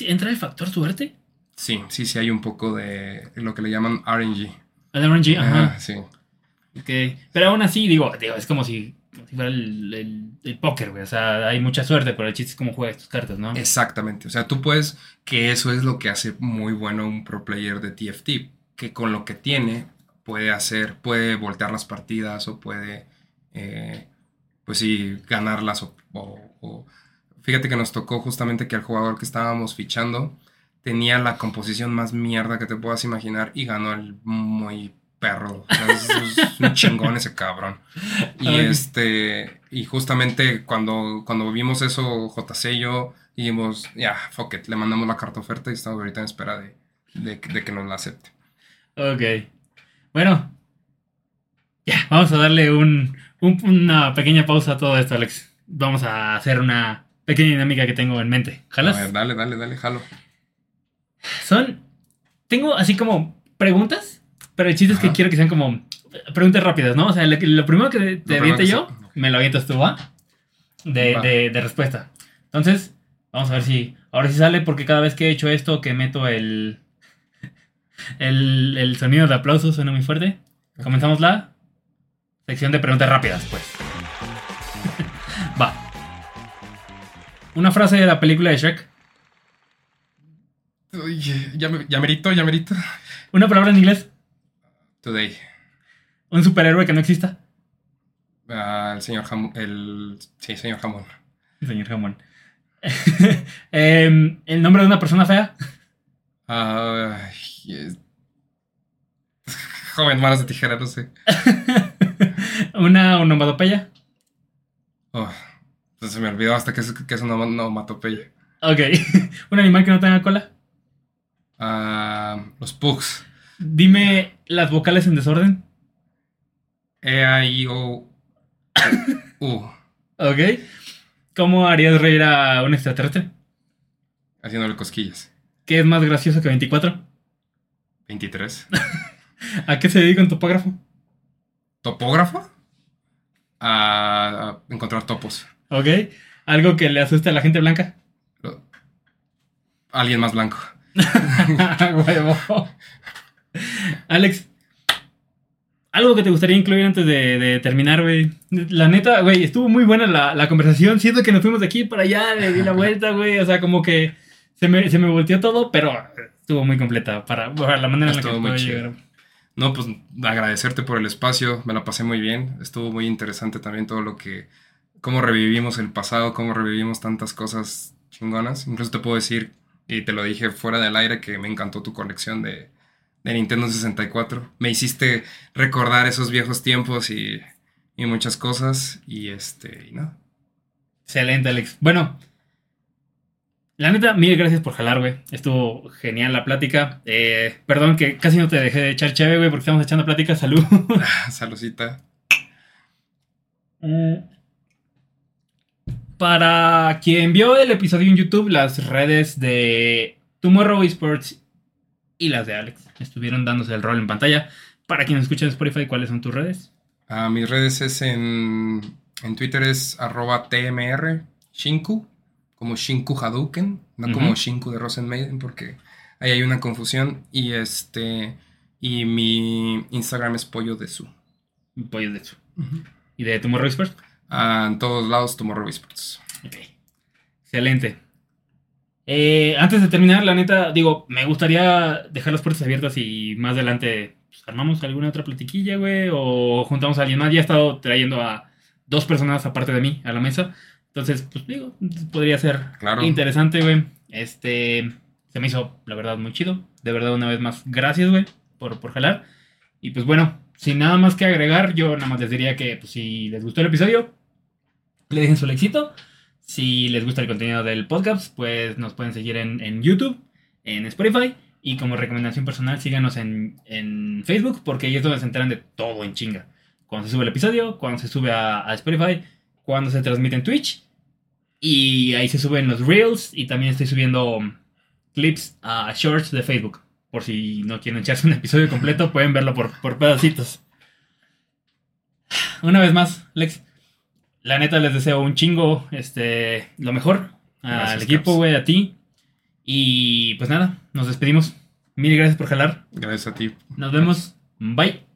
Speaker 1: entra el factor suerte.
Speaker 2: Sí, sí, sí hay un poco de lo que le llaman RNG.
Speaker 1: El RNG, ajá.
Speaker 2: Ah, sí.
Speaker 1: Ok. Pero aún así, digo, digo es como si, como si fuera el, el, el póker, güey. O sea, hay mucha suerte, pero el chiste es cómo juegas tus cartas, ¿no?
Speaker 2: Exactamente. O sea, tú puedes, que eso es lo que hace muy bueno un pro player de TFT, que con lo que tiene puede hacer, puede voltear las partidas o puede, eh, pues sí, ganarlas o, o- o- Fíjate que nos tocó justamente que el jugador que estábamos fichando tenía la composición más mierda que te puedas imaginar y ganó el muy perro. O sea, es, es un chingón ese cabrón. Y
Speaker 1: Ay.
Speaker 2: este, y justamente cuando, cuando vimos eso, JC y yo, dijimos, ya, fuck it, le mandamos la carta oferta y estamos ahorita en espera de, de, de que nos la acepte.
Speaker 1: Ok. Bueno. Ya, vamos a darle un, un- una pequeña pausa a todo esto, Alex. Vamos a hacer una pequeña dinámica que tengo en mente.
Speaker 2: A
Speaker 1: ¿Jalas?
Speaker 2: ver, dale, dale, dale, jalo.
Speaker 1: Son. Tengo así como preguntas, pero el chiste es que quiero que sean como preguntas rápidas, ¿no? O sea, lo, primero que te aviente yo, me lo avientas tú, ¿va? De,
Speaker 2: Va.
Speaker 1: de- de respuesta. Entonces, vamos a ver si. Ahora sí sale, porque cada vez que he hecho esto, que meto el. El, el sonido de aplauso suena muy fuerte. Comenzamos la sección de preguntas rápidas, pues. Va. Una frase de la película de Shrek.
Speaker 2: Uy, ya, me- ya merito, ya merito.
Speaker 1: Una palabra en inglés.
Speaker 2: Today.
Speaker 1: Un superhéroe que no exista.
Speaker 2: Ah, el señor Jamón, el, sí, señor Jamón.
Speaker 1: Señor Jamón. Em, el nombre de una persona fea.
Speaker 2: Es- Joven, manos de tijera, no sé.
Speaker 1: una onomatopeya.
Speaker 2: Oh, se me olvidó hasta que es, que es una onomatopeya.
Speaker 1: Ok. un animal que no tenga cola.
Speaker 2: Ah, los pugs.
Speaker 1: Dime las vocales en desorden.
Speaker 2: E, A, I, O, U.
Speaker 1: Ok. ¿Cómo harías reír a un extraterrestre?
Speaker 2: Haciéndole cosquillas.
Speaker 1: ¿Qué es más gracioso que 24?
Speaker 2: 23.
Speaker 1: ¿A qué se dedica un topógrafo?
Speaker 2: ¿Topógrafo? A encontrar topos.
Speaker 1: Ok. ¿Algo que le asuste a la gente blanca?
Speaker 2: Alguien más blanco.
Speaker 1: Huevo. Alex, algo que te gustaría incluir antes de, de terminar, güey. La neta, güey, estuvo muy buena la, la conversación. Siento que nos fuimos de aquí para allá, le di la vuelta, güey. O sea, como que se me, se me volteó todo, pero estuvo muy completa para, para la manera en la que puedo llegar.
Speaker 2: No, pues agradecerte por el espacio, me la pasé muy bien, estuvo muy interesante también todo lo que, cómo revivimos el pasado, cómo revivimos tantas cosas chingonas. Incluso te puedo decir, y te lo dije fuera del aire, que me encantó tu colección de, de Nintendo 64. Me hiciste recordar esos viejos tiempos y, y muchas cosas, y este, y no.
Speaker 1: Excelente, Alex. Bueno, la neta, mil gracias por jalar, güey. Estuvo genial la plática. Eh, perdón que casi no te dejé de echar chévere, güey, porque estamos echando plática. Salud.
Speaker 2: Saludcita.
Speaker 1: Mm. Para quien vio el episodio en YouTube, las redes de Tomorrow Esports y las de Alex estuvieron dándose el rol en pantalla. Para quien escucha en Spotify, ¿cuáles son tus redes?
Speaker 2: Ah, mis redes es en, en Twitter es arroba TMR Shinku, como Shinku Hadouken, no como Shinku de Rosenmaiden, porque ahí hay una confusión. Y este y mi Instagram es pollo de su.
Speaker 1: Pollo de hecho. ¿Y de Tomorrow Esports?
Speaker 2: Ah, en todos lados Tomorrow Esports.
Speaker 1: Ok. Excelente. Eh, antes de terminar, la neta, digo, me gustaría dejar las puertas abiertas y más adelante pues, armamos alguna otra platiquilla, güey, o juntamos a alguien más. Ya he estado trayendo a dos personas aparte de mí a la mesa. Entonces, pues digo, podría ser
Speaker 2: Claro.
Speaker 1: interesante, güey. Este, se me hizo, la verdad, muy chido. De verdad, una vez más, gracias, güey, por, por jalar. Y pues bueno, sin nada más que agregar, yo nada más les diría que pues, si les gustó el episodio, le dejen su éxito. Si les gusta el contenido del podcast, pues nos pueden seguir en, en YouTube, en Spotify. Y como recomendación personal, síganos en, en, Facebook, porque ahí es donde se enteran de todo en chinga. Cuando se sube el episodio, cuando se sube a, a Spotify, cuando se transmite en Twitch. Y ahí se suben los reels y también estoy subiendo clips a shorts de Facebook. Por si no quieren echarse un episodio completo, pueden verlo por, por pedacitos. Una vez más, Lex. La neta les deseo un chingo, este, lo mejor
Speaker 2: Gracias,
Speaker 1: al equipo, güey, a ti. Y pues nada, nos despedimos. Mil gracias por jalar.
Speaker 2: Gracias a ti.
Speaker 1: Nos vemos. Bye.